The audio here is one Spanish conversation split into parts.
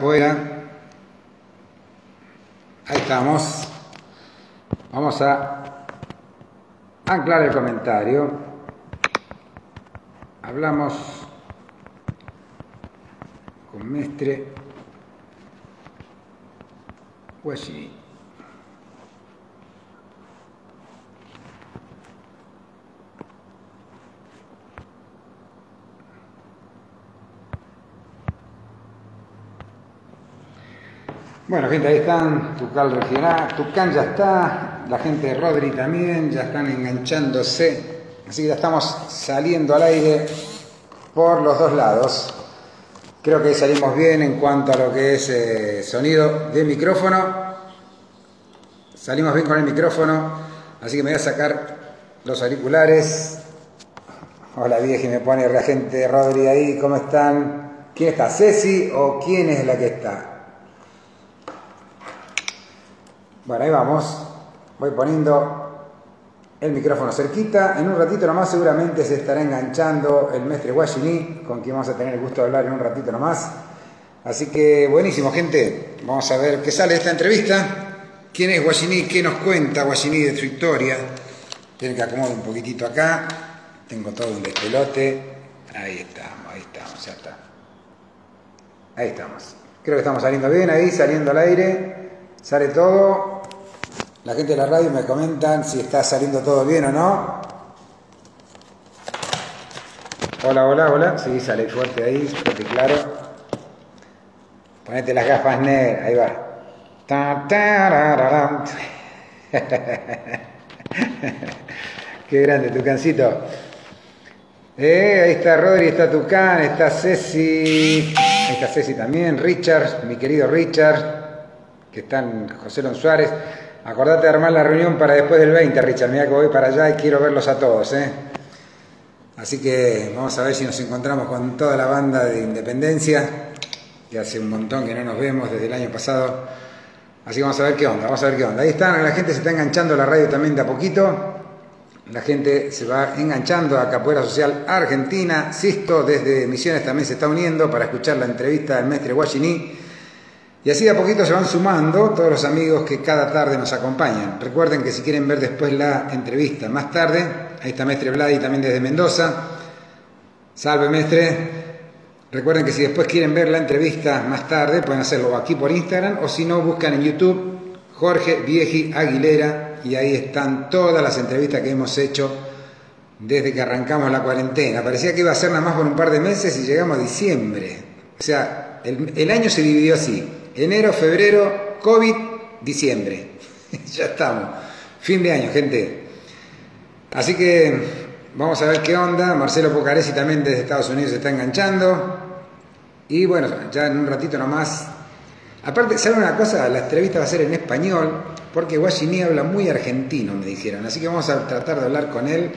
Fuera. Ahí estamos. Vamos a anclar el comentario. Hablamos con Mestre. Bueno, gente, ahí están, Tucal Regional, Tucán ya está, la gente de Rodri también, ya están enganchándose, así que ya estamos saliendo al aire por los dos lados. Creo que salimos bien en cuanto a lo que es eh, sonido de micrófono. Salimos bien con el micrófono, así que me voy a sacar los auriculares. Hola vieja, me pone la gente de Rodri ahí, ¿cómo están? ¿Quién está? ¿Ceci o quién es la que está? Bueno, ahí vamos. Voy poniendo el micrófono cerquita. En un ratito nomás seguramente se estará enganchando el mestre Guayiní, con quien vamos a tener el gusto de hablar en un ratito nomás. Así que buenísimo, gente. Vamos a ver qué sale de esta entrevista. ¿Quién es Guayiní? ¿Qué nos cuenta Guayiní de su historia? Tienen que acomodar un poquitito acá. Tengo todo un despelote. Ahí estamos, ahí estamos, ya está. Ahí estamos. Creo que estamos saliendo bien ahí, saliendo al aire. Sale todo. La gente de la radio me comentan si está saliendo todo bien o no. Hola, hola, hola. Sí, sale fuerte ahí, fuerte claro. Ponete las gafas negras, ahí va. Qué grande tu cancito. Eh, ahí está Rodri, está Tucán, está Ceci. Ahí está Ceci también, Richard, mi querido Richard que están José Lon Suárez. Acordate de armar la reunión para después del 20, Richard. Mira que voy para allá y quiero verlos a todos. ¿eh? Así que vamos a ver si nos encontramos con toda la banda de Independencia, que hace un montón que no nos vemos desde el año pasado. Así que vamos a ver qué onda, vamos a ver qué onda. Ahí están, la gente se está enganchando a la radio también de a poquito. La gente se va enganchando a Capoeira Social Argentina. Sisto desde Misiones también se está uniendo para escuchar la entrevista del mestre Guachiní. Y así de a poquito se van sumando todos los amigos que cada tarde nos acompañan. Recuerden que si quieren ver después la entrevista más tarde, ahí está Mestre Vladi también desde Mendoza. Salve Mestre. Recuerden que si después quieren ver la entrevista más tarde, pueden hacerlo aquí por Instagram o si no, buscan en YouTube Jorge Vieji Aguilera y ahí están todas las entrevistas que hemos hecho desde que arrancamos la cuarentena. Parecía que iba a ser nada más por un par de meses y llegamos a diciembre. O sea, el, el año se dividió así. Enero, febrero, COVID, diciembre. ya estamos. Fin de año, gente. Así que vamos a ver qué onda. Marcelo Pocaresi también desde Estados Unidos se está enganchando. Y bueno, ya en un ratito nomás. Aparte, ¿saben una cosa? La entrevista va a ser en español, porque Guachini habla muy argentino, me dijeron. Así que vamos a tratar de hablar con él,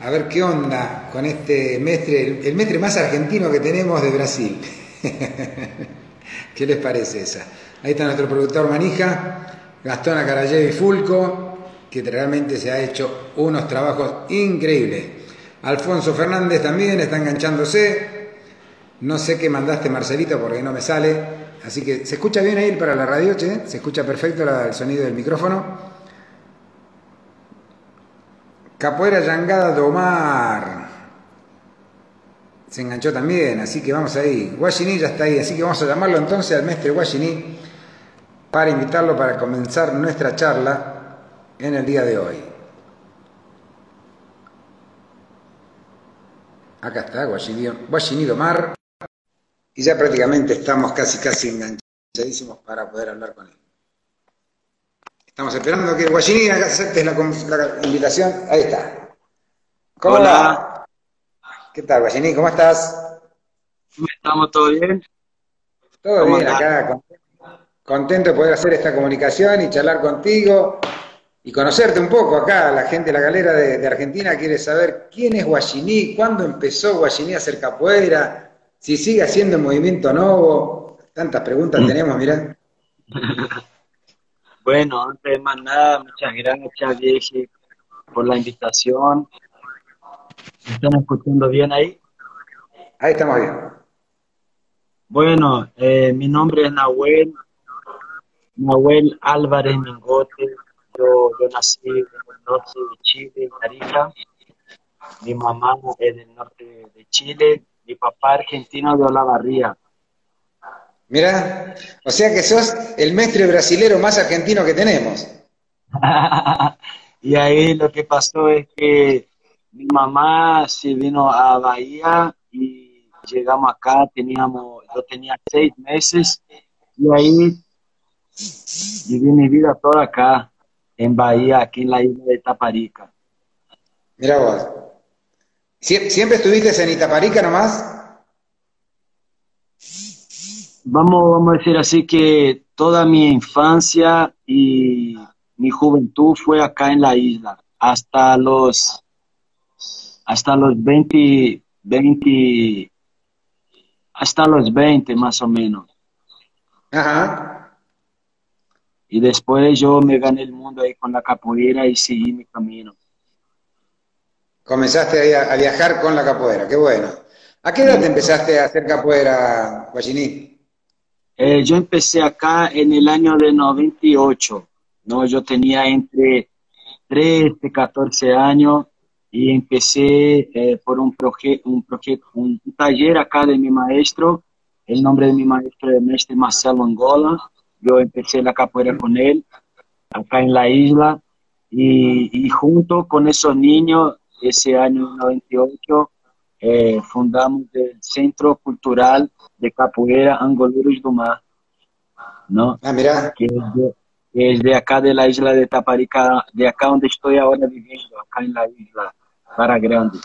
a ver qué onda con este mestre, el, el mestre más argentino que tenemos de Brasil. ¿Qué les parece esa? Ahí está nuestro productor Manija, Gastón Acarayevi Fulco, que realmente se ha hecho unos trabajos increíbles. Alfonso Fernández también está enganchándose. No sé qué mandaste Marcelito porque no me sale. Así que se escucha bien ahí para la radio, che? Se escucha perfecto el sonido del micrófono. Capoeira Yangada Domar se enganchó también, así que vamos ahí. Guayiní ya está ahí, así que vamos a llamarlo entonces al mestre Guayiní para invitarlo para comenzar nuestra charla en el día de hoy. Acá está Guayiní Domar. Y ya prácticamente estamos casi, casi enganchadísimos para poder hablar con él. Estamos esperando que Guayiní aceptes la, la invitación. Ahí está. ¿Cómo Hola. ¿Qué tal, Guayiní? ¿Cómo estás? ¿Cómo estamos? ¿Todo bien? Todo bien, acá contento de poder hacer esta comunicación y charlar contigo y conocerte un poco acá. La gente de la galera de, Argentina quiere saber quién es Guayiní, cuándo empezó Guayiní a hacer capoeira, si sigue haciendo el movimiento nuevo. Tantas preguntas mm. tenemos, mirá. bueno, antes de más nada, muchas gracias, Diego, por la invitación. ¿Me están escuchando bien ahí? Ahí estamos bien. Bueno, eh, mi nombre es Nahuel, Nahuel Álvarez Mingote. Yo, yo nací en el norte de Chile, en Arica. Mi mamá es del norte de Chile, mi papá argentino de Olavarría. Mira, o sea que sos el mestre brasilero más argentino que tenemos. y ahí lo que pasó es que mi mamá se vino a Bahía y llegamos acá, teníamos, yo tenía seis meses y ahí viví mi vida toda acá, en Bahía, aquí en la isla de Taparica. Mira vos. ¿Siempre estuviste en Itaparica nomás? Vamos, vamos a decir así que toda mi infancia y mi juventud fue acá en la isla, hasta los hasta los 20, 20 hasta los 20 más o menos. Ajá. Y después yo me gané el mundo ahí con la capoeira y seguí mi camino. Comenzaste a, a viajar con la capoeira, qué bueno. ¿A qué edad te empezaste a hacer capoeira, Guachiní? Eh, yo empecé acá en el año de 98, ¿no? Yo tenía entre 13 y 14 años y empecé eh, por un, proyecto un, un, taller acá de mi maestro. El nombre de mi maestro es Mestre Marcelo Angola. Yo empecé la capoeira con él acá en la isla y, y junto con esos niños ese año 98 eh, fundamos el Centro Cultural de Capoeira Angoleiros do Mar, ¿no? Ah, mira. Que es de, acá de la isla de Taparica, de acá donde estoy ahora viviendo, acá en la isla Para Grande.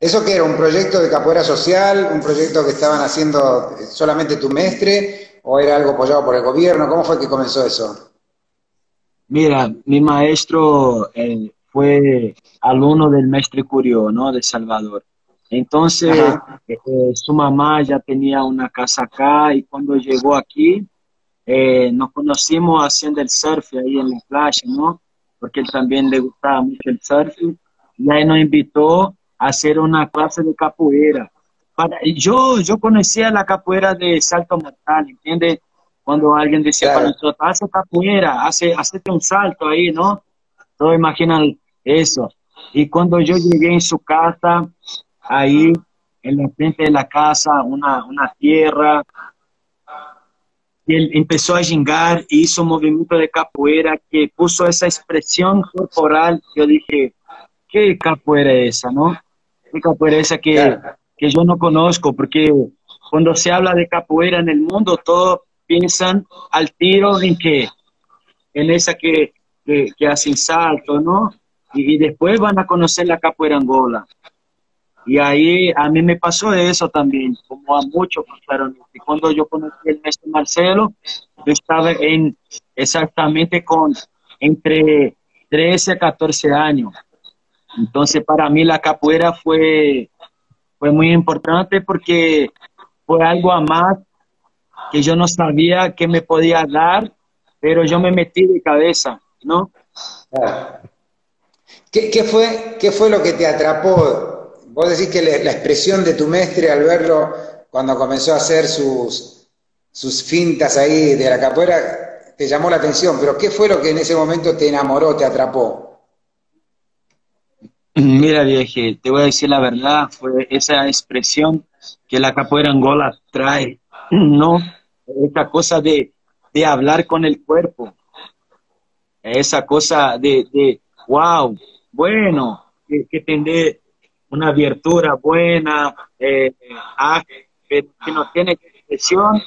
¿Eso que era un proyecto de capoeira social, un proyecto que estaban haciendo solamente tu mestre o era algo apoyado por el gobierno? ¿Cómo fue que comenzó eso? Mira, mi maestro eh, fue alumno del maestro Curio, ¿no? De Salvador. Entonces, eh, su mamá ya tenía una casa acá y cuando llegó aquí, eh, nos conocimos haciendo el surf ahí en la playa, ¿no? Porque él también le gustaba mucho el surf y ahí nos invitó a hacer una clase de capoeira. Para, yo, yo conocía la capoeira de salto mortal, ¿entiendes? Cuando alguien decía para nosotros, hace capoeira, hace, hace un salto ahí, ¿no? Todos imaginan eso. Y cuando yo llegué en su casa, ahí en la frente de la casa, una, una tierra, y él empezó a jingar y hizo un movimiento de capoeira que puso esa expresión corporal. Yo dije, ¿qué capoeira es esa, no? ¿Qué capoeira es esa que, que yo no conozco? Porque cuando se habla de capoeira en el mundo, todos piensan al tiro en que, en esa que, que, que hacen salto, ¿no? y, después van a conocer la capoeira Angola. Y ahí a mí me pasó eso también, como a muchos pasaron. Y cuando yo conocí el maestro Marcelo, yo estaba en exactamente con entre 13 a 14 años. Entonces para mí la capoeira fue, fue muy importante porque fue algo a más que yo no sabía que me podía dar, pero yo me metí de cabeza, ¿no? ¿Qué, fue, ¿Qué fue lo que te atrapó? Vos decís que la, expresión de tu mestre al verlo cuando comenzó a hacer sus, sus fintas ahí de la capoeira te llamó la atención, pero ¿qué fue lo que en ese momento te enamoró, te atrapó? Mira, vieje, te voy a decir la verdad, fue esa expresión que la capoeira angola trae, ¿no? Esa cosa de, de hablar con el cuerpo, esa cosa de, de wow, bueno, que, que una abertura buena, eh, ah, que, no tiene expresión.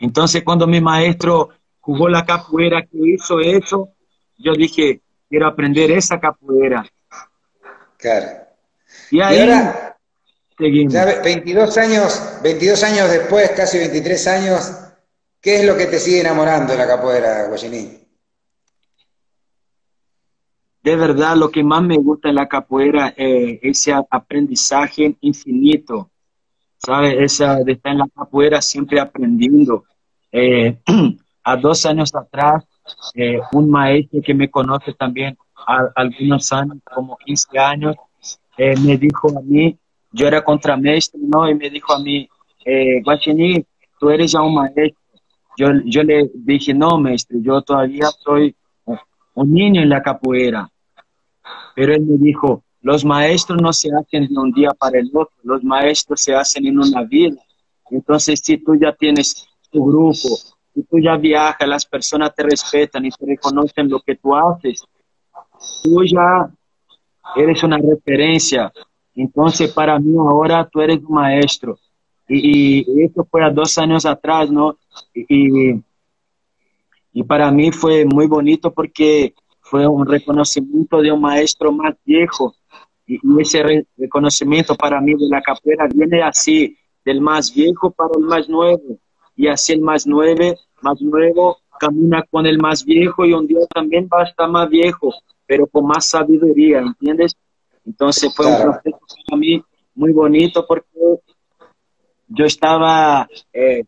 Entonces, cuando mi maestro jugó la capoeira que hizo eso, yo dije, quiero aprender esa capoeira. Claro. Y, ahora, seguimos. 22 años, 22 años después, casi 23 años, ¿qué es lo que te sigue enamorando de la capoeira, Guayiní? de verdad lo que más me gusta en la capoeira es ese aprendizaje infinito, ¿sabes? Esa de estar en la capoeira siempre aprendiendo. Eh, a dos años atrás, eh, un maestro que me conoce también algunos años, como 15 años, eh, me dijo a mí yo era contramaestre, ¿no? Y me dijo a mí, eh, Guachini, tú eres ya un maestro. Yo, yo le dije, no, maestro, yo todavía soy un niño en la capoeira. Pero él me dijo, los maestros no se hacen de un día para el otro, los maestros se hacen en una vida. Entonces, si tú ya tienes tu grupo, si tú ya viajas, las personas te respetan y te reconocen lo que tú haces, tú ya eres una referencia. Entonces, para mí ahora tú eres un maestro. Y, y eso fue a dos años atrás, ¿no? Y, y para mí fue muy bonito porque fue un reconocimiento de un maestro más viejo. Y, ese reconocimiento para mí de la capoeira viene así, del más viejo para el más nuevo. Y así el más nuevo, más nuevo camina con el más viejo y un día también va a estar más viejo, pero con más sabiduría, ¿entiendes? Entonces fue un proceso para mí muy bonito porque yo estaba, eh,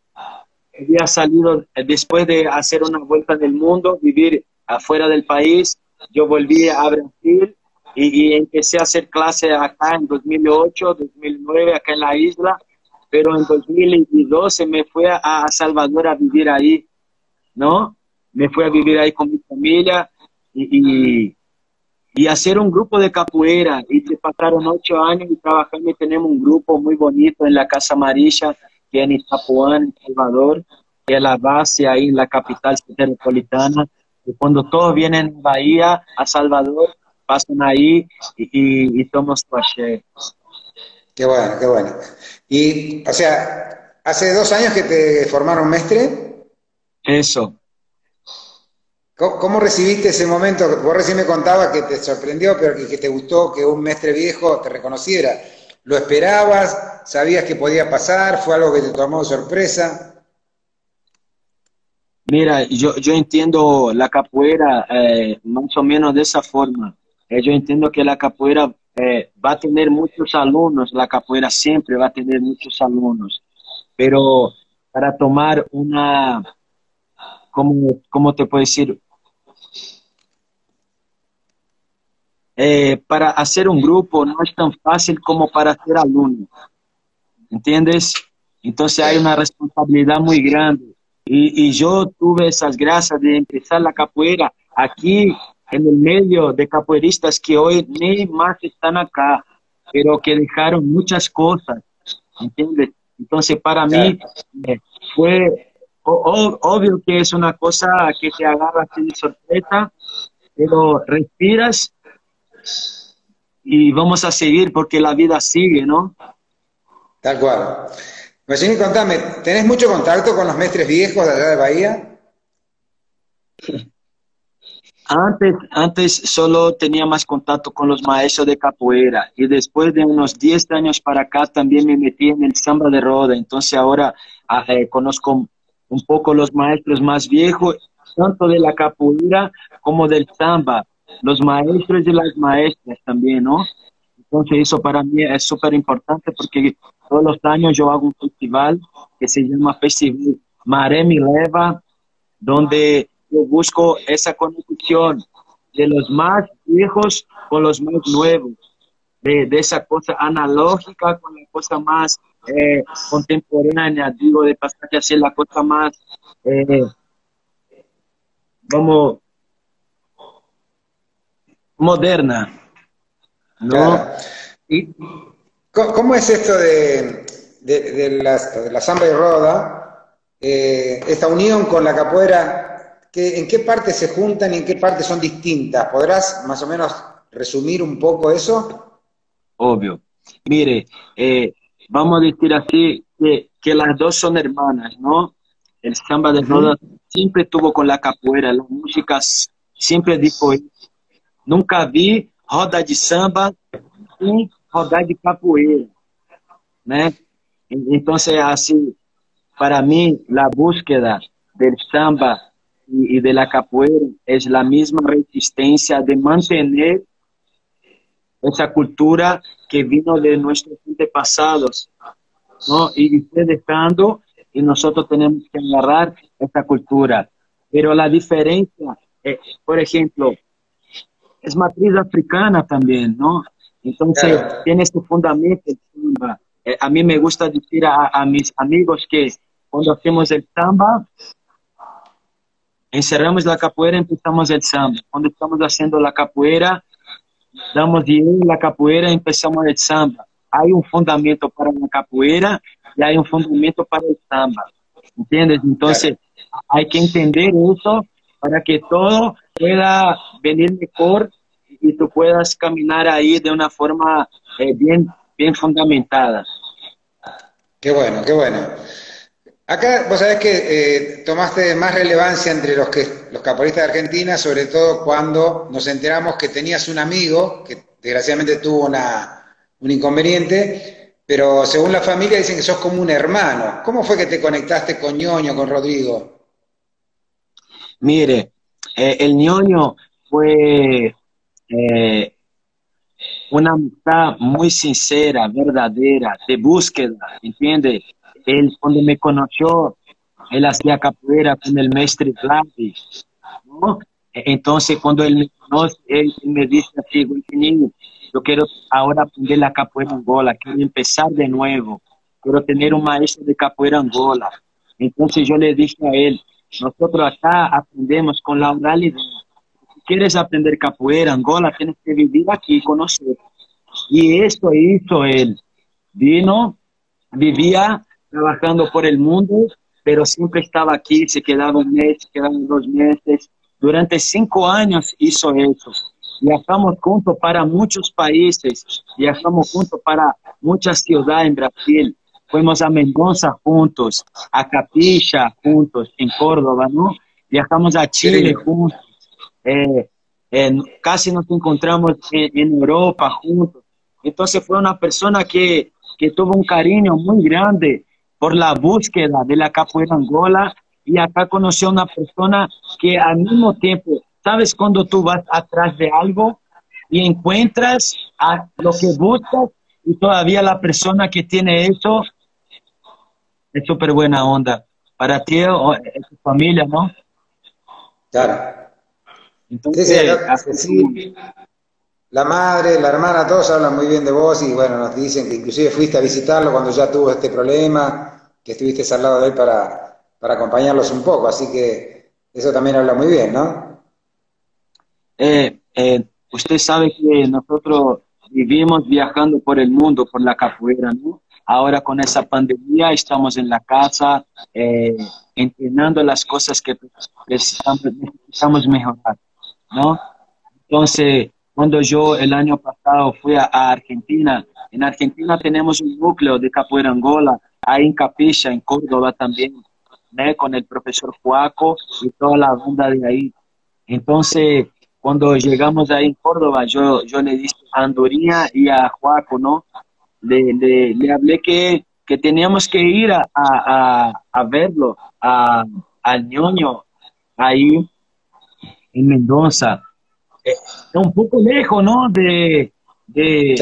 había salido eh, después de hacer una vuelta del mundo, vivir afuera del país, yo volví a Brasil y, empecé a hacer clases acá en 2008, 2009, acá en la isla, pero en 2012 me fui a, Salvador a vivir ahí, ¿no? Me fui a vivir ahí con mi familia y, y, hacer un grupo de capoeira. Y se pasaron ocho años y trabajando y tenemos un grupo muy bonito en la Casa Marisha, que es en Itapuán, Salvador, que es la base ahí en la capital metropolitana. Y cuando todos vienen a Bahía, a Salvador, pasan ahí y, y, tomamos tu Qué bueno, qué bueno. Y, o sea, hace dos años que te formaron mestre. Eso. ¿Cómo, recibiste ese momento? Vos recién me contabas que te sorprendió, pero que, que te gustó que un mestre viejo te reconociera. ¿Lo esperabas? ¿Sabías que podía pasar? ¿Fue algo que te tomó de sorpresa? Mira, yo, yo entiendo la capoeira eh, más o menos de esa forma. Eh, yo entiendo que la capoeira eh, va a tener muchos alumnos, la capoeira siempre va a tener muchos alumnos, pero para tomar una, ¿cómo, cómo te puedo decir? para hacer un grupo no es tan fácil como para ser alumno, ¿entiendes? Entonces hay una responsabilidad muy grande. Y, yo tuve esas gracias de empezar la capoeira aquí en el medio de capoeiristas que hoy ni más están acá, pero que dejaron muchas cosas, ¿entiendes? Entonces para mí eh, fue obvio que es una cosa que te agarra así de sorpresa, pero respiras y vamos a seguir porque la vida sigue, ¿no? Tal cual. Pues contame, ¿tenés mucho contacto con los mestres viejos de allá de Bahía? Antes, antes solo tenía más contacto con los maestros de capoeira y después de unos 10 años para acá también me metí en el samba de roda. Entonces ahora ah, eh, conozco un poco los maestros más viejos, tanto de la capoeira como del samba, los maestros y las maestras también, ¿no? Entonces eso para mí es súper importante porque todos los años yo hago un festival que se llama Festival Maré Leva, donde yo busco esa conexión de los más viejos con los más nuevos, de, esa cosa analógica con la cosa más eh, contemporánea, digo, de pasar a ser la cosa más, eh, como moderna. ¿no? ¿Y cómo es esto de, de, la samba y roda? Eh, esta unión con la capoeira, ¿en qué parte se juntan y en qué parte son distintas? ¿Podrás más o menos resumir un poco eso? Obvio. Mire, eh, vamos a decir así que, que, las dos son hermanas, ¿no? El samba de roda siempre tuvo con la capoeira, las músicas siempre dijo, nunca vi roda de samba e roda de capoeira, né? Então, assim, para mim, a búsqueda do samba e de la capoeira é a mesma resistência de manter essa cultura que vino de nossos antepassados, ¿no? Y fue dejando y nosotros tenemos que agarrar esa cultura. Pero la diferencia, eh, por ejemplo, es matriz africana también, ¿no? Entonces, tiene este fundamento, samba. Eh, a mí me gusta decir a, a, mis amigos que cuando hacemos el samba, encerramos la capoeira, empezamos el samba. Cuando estamos haciendo la capoeira, damos de la capoeira, empezamos el samba. Hay un fundamento para la capoeira y hay un fundamento para el samba. ¿Entiendes? Entonces, hay que entender eso para que todo pueda venir mejor y tú puedas caminar ahí de una forma eh, bien, bien fundamentada. Qué bueno, qué bueno. Acá vos sabés que eh, tomaste más relevancia entre los, que, los caporistas de Argentina, sobre todo cuando nos enteramos que tenías un amigo que desgraciadamente tuvo una, un inconveniente, pero según la familia dicen que sos como un hermano. ¿Cómo fue que te conectaste con ñoño, con Rodrigo? Mire, eh, el ñoño fue eh, una amistad muy sincera, verdadera, de búsqueda, ¿entiende? Él cuando me conoció, él hacía capoeira con el maestro Vladi, ¿no? Entonces cuando él me conoce, él, me dice así, niño, yo quiero ahora aprender la capoeira angola, quiero empezar de nuevo, quiero tener un maestro de capoeira angola. Entonces yo le dije a él, nosotros acá aprendemos con la oralidad quieres aprender capoeira, Angola, tienes que vivir aquí con nosotros. Y esto hizo él. Vino, vivía trabajando por el mundo, pero siempre estaba aquí, se quedaba un mes, se quedaba dos meses. Durante cinco años hizo eso. Viajamos juntos para muchos países, viajamos juntos para muchas ciudades en Brasil. Fuimos a Mendoza juntos, a Capilla juntos, en Córdoba, ¿no? Viajamos a Chile juntos eh, casi nos encontramos en, Europa juntos. Entonces fue una persona que, que tuvo un cariño muy grande por la búsqueda de la capoeira angola. Y acá conoció una persona que al mismo tiempo, ¿sabes cuando tú vas atrás de algo y encuentras a lo que buscas y todavía la persona que tiene eso es súper buena onda. Para ti o tu familia, ¿no? Claro. Entonces, la madre, la hermana, todos hablan muy bien de vos y bueno, nos dicen que inclusive fuiste a visitarlo cuando ya tuvo este problema, que estuviste al lado de él para, para acompañarlos un poco, así que eso también habla muy bien, ¿no? Eh, eh, usted sabe que nosotros vivimos viajando por el mundo, por la capoeira, ¿no? Ahora con esa pandemia estamos en la casa eh, entrenando las cosas que precisamos, necesitamos mejorar. ¿no? Entonces, cuando yo el año pasado fui a, Argentina, en Argentina tenemos un núcleo de capoeira Angola, ahí en Capilla, en Córdoba también, ¿no? con el profesor Juaco y toda la banda de ahí. Entonces, cuando llegamos ahí en Córdoba, yo, yo le dije a Andorinha y a Juaco, ¿no? Le, le, le hablé que, que teníamos que ir a, a, a verlo, a, al ñoño, ahí en Mendoza. es un poco lejos, ¿no? De, de,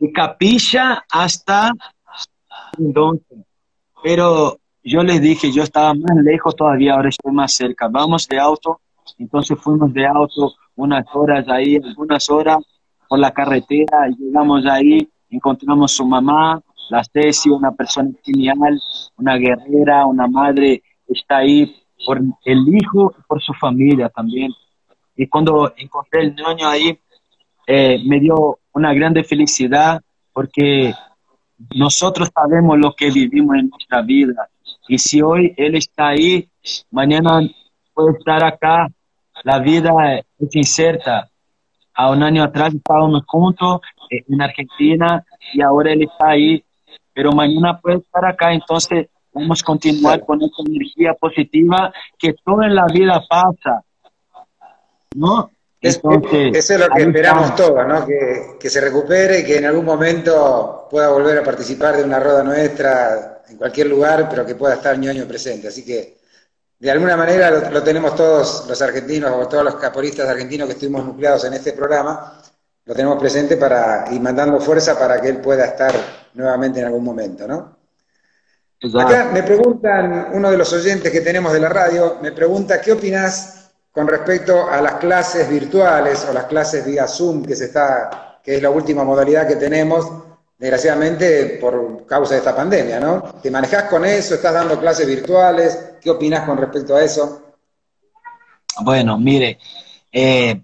de, Capilla hasta Mendoza. Pero yo les dije, yo estaba más lejos todavía, ahora estoy más cerca. Vamos de auto. Entonces fuimos de auto unas horas ahí, algunas horas por la carretera. Llegamos ahí, encontramos su mamá, la Ceci, una persona genial, una guerrera, una madre, está ahí por el hijo y por su familia también. Y cuando encontré el niño ahí, eh, me dio una grande felicidad porque nosotros sabemos lo que vivimos en nuestra vida. Y si hoy él está ahí, mañana puede estar acá. La vida es incierta. A un año atrás estábamos juntos eh, en Argentina y ahora él está ahí, pero mañana puede estar acá. Entonces, Vamos a continuar con esa energía positiva que todo en la vida pasa. ¿No? Entonces, eso es lo que esperamos todos, ¿no? Que, que, se recupere y que en algún momento pueda volver a participar de una roda nuestra en cualquier lugar, pero que pueda estar ñoño presente. Así que, de alguna manera, lo, tenemos todos los argentinos o todos los caporistas argentinos que estuvimos nucleados en este programa, lo tenemos presente para y mandando fuerza para que él pueda estar nuevamente en algún momento, ¿no? Acá me preguntan, uno de los oyentes que tenemos de la radio, me pregunta qué opinas con respecto a las clases virtuales o las clases vía Zoom, que, se está, que es la última modalidad que tenemos desgraciadamente por causa de esta pandemia, ¿no? ¿Te manejas con eso? ¿Estás dando clases virtuales? ¿Qué opinas con respecto a eso? Bueno, mire, eh,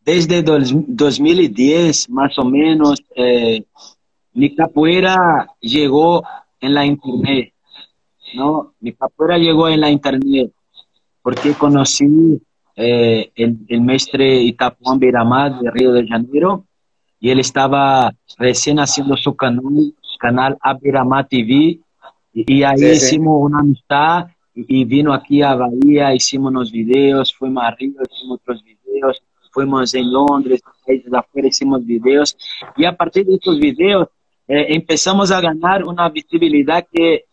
desde 2010, más o menos, eh, mi capoeira llegó en la internet, ¿no? Mi capoeira llegó en la internet porque conocí eh, el, el mestre Itapuán Beiramar de Río de Janeiro y él estaba recién haciendo su canal, canal Abirama TV y, ahí hicimos una amistad y, vino aquí a Bahía, hicimos unos videos, fuimos a Río, hicimos otros videos, fuimos en Londres, países afuera, hicimos videos y a partir de estos videos eh, empezamos a ganar una visibilidad que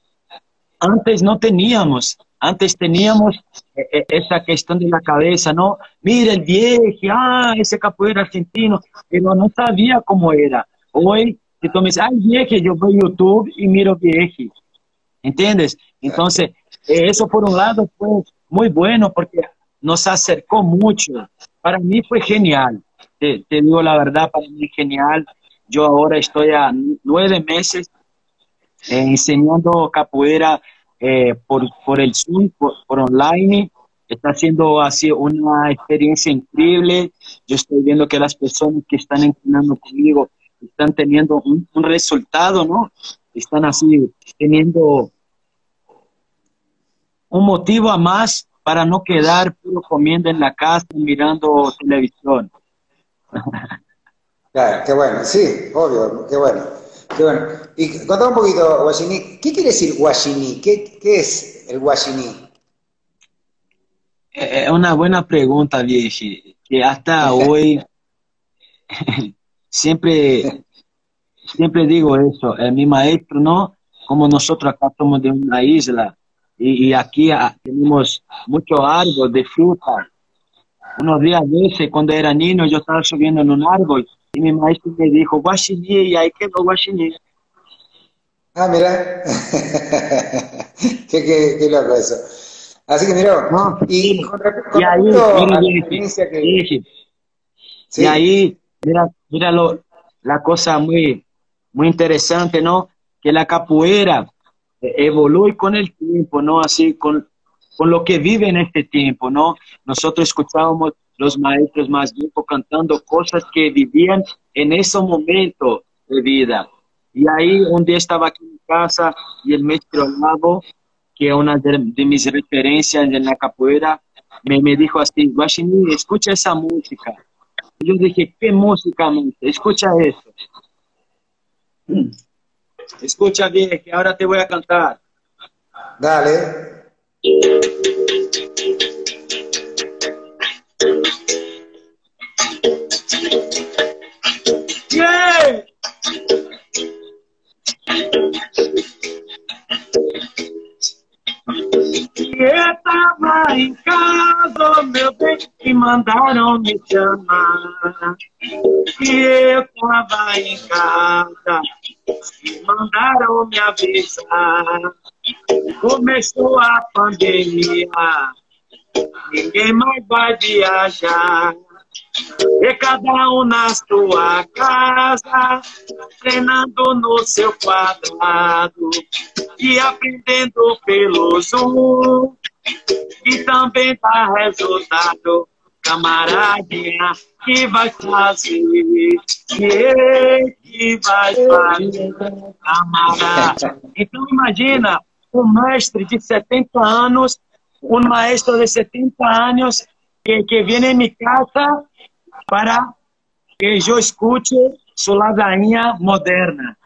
antes no teníamos. Antes teníamos esa cuestión de la cabeza, ¿no? Mira el viejo, ah, ese capoeira argentino, pero no sabía cómo era. Hoy, si tú viejo, yo voy a YouTube y miro viejo. ¿Entiendes? Entonces, eh, eso por un lado fue muy bueno porque nos acercó mucho. Para mí fue genial. Te, te digo la verdad, para mí genial. Yo ahora estoy a nueve meses enseñando capoeira eh, por, por el Zoom, por, online. Está siendo así una experiencia increíble. Yo estoy viendo que las personas que están entrenando conmigo están teniendo un, resultado, ¿no? Están así teniendo un motivo a más para no quedar puro comiendo en la casa mirando televisión. Claro, qué bueno, sí, obvio, qué bueno. Qué bueno. Y contame un poquito, Guaxiní, ¿qué quiere decir Guaxiní? ¿Qué, qué es el Guaxiní? Es una buena pregunta, Vieji, que hasta hoy siempre, siempre digo eso, es mi maestro, ¿no? Como nosotros acá somos de una isla y, y aquí ah, tenemos mucho árbol de fruta. Unos días veces, cuando era niño, yo estaba subiendo en un árbol y mi maestro me dijo, guaxiní, y ahí quedó guaxiní. Ah, mira. qué, qué, qué, loco eso. Así que mira, no, y, con, con y ahí, mira, la experiencia que... Sí. Y ahí, mira, mira lo, la cosa muy, muy interesante, ¿no? Que la capoeira evolúe con el tiempo, ¿no? Así, con, con lo que vive en este tiempo, ¿no? Nosotros escuchábamos los maestros más viejos cantando cosas que vivían en ese momento de vida. Y ahí un día estaba aquí en casa y el maestro Lavo, que es una de, mis referencias en la capoeira, me, me dijo así, Guaxiní, escucha esa música. Y yo dije, ¿qué música, maestro? Escucha eso. Escucha bien, que ahora te voy a cantar. Dale. Yeah! Eu tava em casa, meu bem, e mandaram me chamar. E eu tava em casa, e mandaram me avisar. Começou a pandemia, ninguém mais vai viajar. E cada um na sua casa, treinando no seu quadrado e aprendendo pelo Zoom. E também dá resultado, camaradinha, que vai fazer, que, que vai fazer, camarada. Então imagina um mestre de 70 anos, um maestro de 70 anos, que, que viene en mi casa para que yo escuche su ladainha moderna.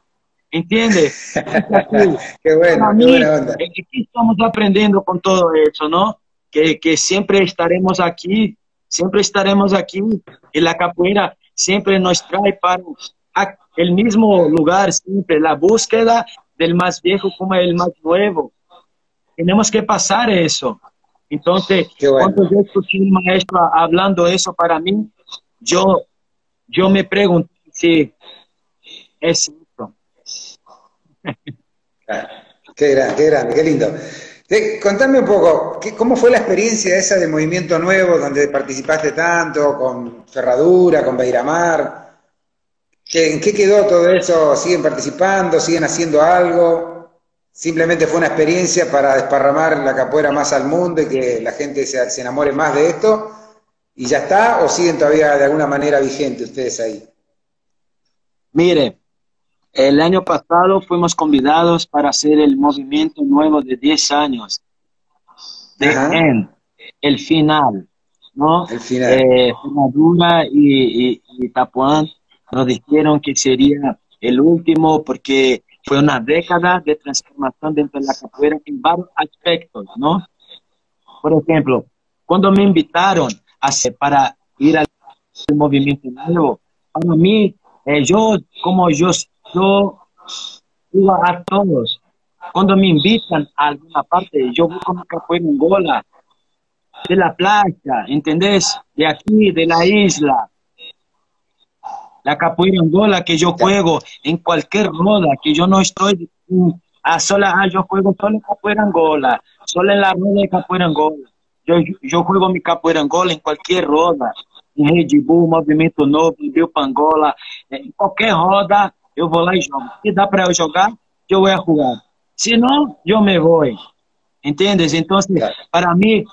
¿Entiende? qué bueno, mí, qué buena onda. ¿Qué estamos aprendiendo con todo eso, no? Que, que siempre estaremos aquí, siempre estaremos aquí. Y la capoeira siempre nos trae para el mismo lugar, siempre, la búsqueda del más viejo como el más nuevo. Tenemos que pasar eso. Entonces, cuando yo escuché un maestro hablando eso para mí, yo, yo me pregunté si es cierto. Qué grande, qué grande, qué lindo. contame un poco, ¿cómo fue la experiencia esa de Movimiento Nuevo, donde participaste tanto, con Ferradura, con Beiramar? ¿En qué quedó todo eso? ¿Siguen participando? ¿Siguen haciendo algo? ¿Simplemente fue una experiencia para desparramar la capoeira más al mundo y que la gente se, se enamore más de esto? ¿Y ya está? ¿O siguen todavía de alguna manera vigentes ustedes ahí? Mire, el año pasado fuimos convidados para hacer el movimiento nuevo de 10 años de EN, el final, ¿no? El final. Eh, y, y, y Tapuán nos dijeron que sería el último porque fue una década de transformación dentro de la capoeira en varios aspectos, ¿no? Por ejemplo, cuando me invitaron a, para ir al movimiento nuevo, para mí, eh, yo, como yo, yo iba a todos, cuando me invitan a alguna parte, yo con mi capoeira en de la playa, ¿entendés? De aquí, de la isla, la capoeira angola que yo juego en cualquier roda, que yo no estoy a sola, ah, yo juego solo en capoeira angola, solo en la roda de capoeira angola. Yo, yo juego mi capoeira angola en cualquier roda, em Red Bull, Movimento Novo, em Rio Pangola, em qualquer roda eu vou lá e jogo. Se dá para eu jogar, eu vou jogar. Se não, eu me vou. ¿Entiendes? Entonces, para mí,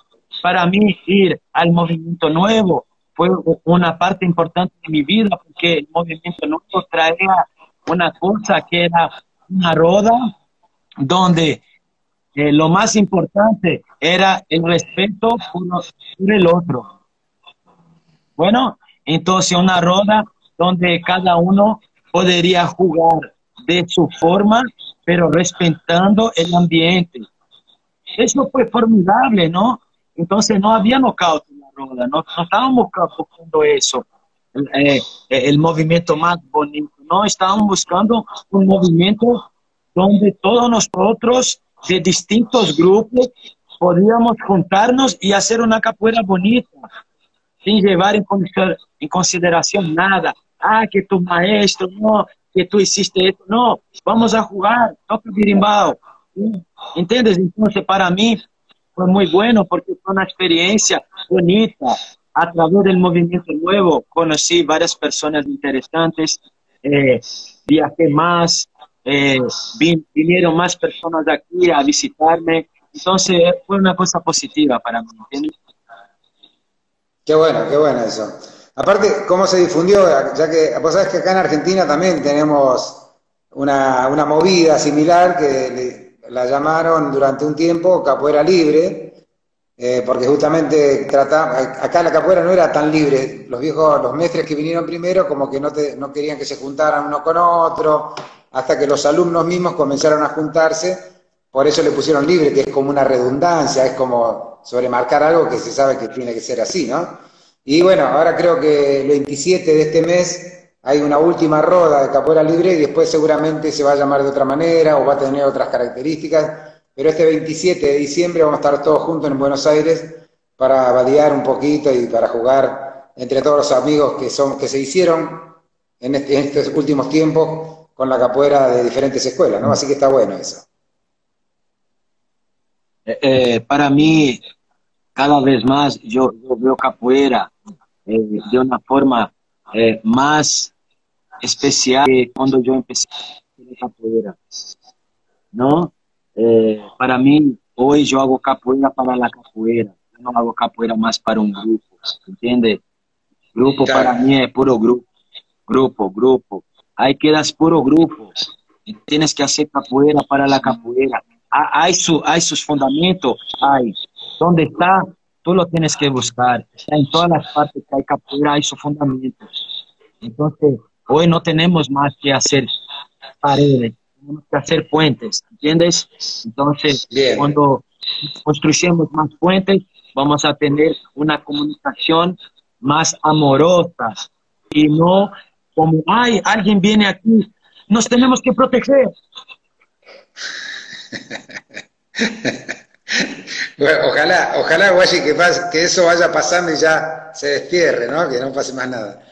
para mí ir al movimiento nuevo fue una parte importante de mi vida porque el movimiento nuevo traía una cosa que era una roda donde eh, lo más importante era el respeto por, el otro. Bueno, entonces una roda donde cada uno podría jugar de su forma, pero respetando el ambiente. Eso fue formidable, ¿no? Entonces no había nocaut No, no estábamos buscando eso, eh, el movimiento más bonito, no, estábamos buscando un movimiento donde todos nosotros de distintos grupos podíamos juntarnos y hacer una capoeira bonita, sin llevar en, consideración nada. Ah, que tu maestro, no, que tú hiciste esto. No, vamos a jugar, toca birimbao. ¿Entiendes? Entonces, para mí, fue muy bueno porque fue una experiencia bonita. A través del movimiento nuevo conocí varias personas interesantes, eh, viajé más, eh, vinieron más personas aquí a visitarme. Entonces fue una cosa positiva para mí. Qué bueno, qué bueno eso. Aparte, ¿cómo se difundió? Ya que vos sabés que acá en Argentina también tenemos una, una movida similar que la llamaron durante un tiempo capoeira libre, eh, porque justamente trata, acá la capoeira no era tan libre. Los viejos, los mestres que vinieron primero, como que no, no querían que se juntaran uno con otro, hasta que los alumnos mismos comenzaron a juntarse, por eso le pusieron libre, que es como una redundancia, es como sobremarcar algo que se sabe que tiene que ser así, ¿no? Y bueno, ahora creo que el 27 de este mes hay una última roda de capoeira libre y después seguramente se va a llamar de otra manera o va a tener otras características, pero este 27 de diciembre vamos a estar todos juntos en Buenos Aires para valiar un poquito y para jugar entre todos los amigos que, son, que se hicieron en, este, estos últimos tiempos con la capoeira de diferentes escuelas, ¿no? Así que está bueno eso. Eh, eh, para mí, cada vez más yo, veo capoeira eh, de una forma más especial cuando yo empecé a capoeira, ¿no? Eh, para mí, hoy yo hago capoeira para la capoeira, no hago capoeira más para un grupo, ¿entiende? Grupo para mí es puro grupo, grupo, grupo. Ahí quedas puro grupo. Tienes que hacer capoeira para la capoeira. Hay, su, hay sus fundamentos, hay. ¿Dónde está? Tú lo tienes que buscar. en todas las partes que hay capoeira, hay sus fundamentos. Entonces, Hoy no tenemos más que hacer paredes, tenemos que hacer puentes, ¿entiendes? Entonces, cuando construyamos más puentes, vamos a tener una comunicación más amorosa y no como, ay, alguien viene aquí, nos tenemos que proteger. ojalá, ojalá, Guayi, que, que eso vaya pasando y ya se destierre, ¿no? Que no pase más nada.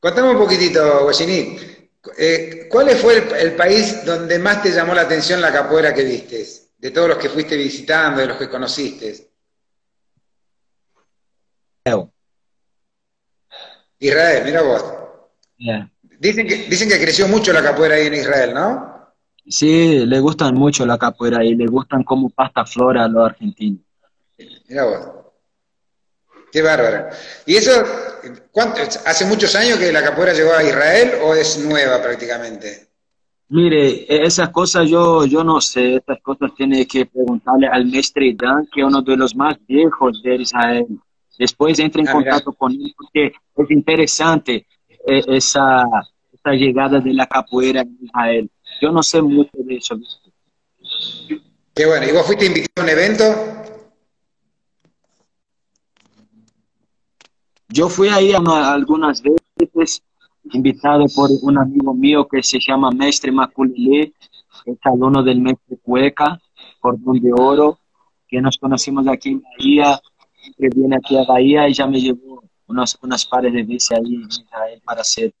Contame un poquitito, Guayiní. Eh, ¿Cuál fue el, país donde más te llamó la atención la capoeira que viste? De todos los que fuiste visitando, de los que conociste. Israel, mira vos. Dicen que, dicen que creció mucho la capoeira ahí en Israel, ¿no? Sí, le gustan mucho la capoeira y le gustan como pasta flora a los argentinos. Mira vos. Qué bárbaro. ¿Y eso, cuánto, hace muchos años que la capoeira llegó a Israel o es nueva prácticamente? Mire, esas cosas yo, yo no sé, estas cosas tiene que preguntarle al mestre Dan, que es uno de los más viejos de Israel. Después entre en ah, contacto con él porque es interesante eh, esa, esa llegada de la capoeira en Israel. Yo no sé mucho de eso. Qué bueno, ¿y vos fuiste invitado a un evento? Yo fui ahí algunas veces, invitado por un amigo mío que se llama Mestre Maculele, es alumno del Mestre Cueca, Cordón de Oro, que nos conocimos aquí en Bahía, que viene aquí a Bahía y ya me llevó unas, unas pares de veces ahí en Israel para hacer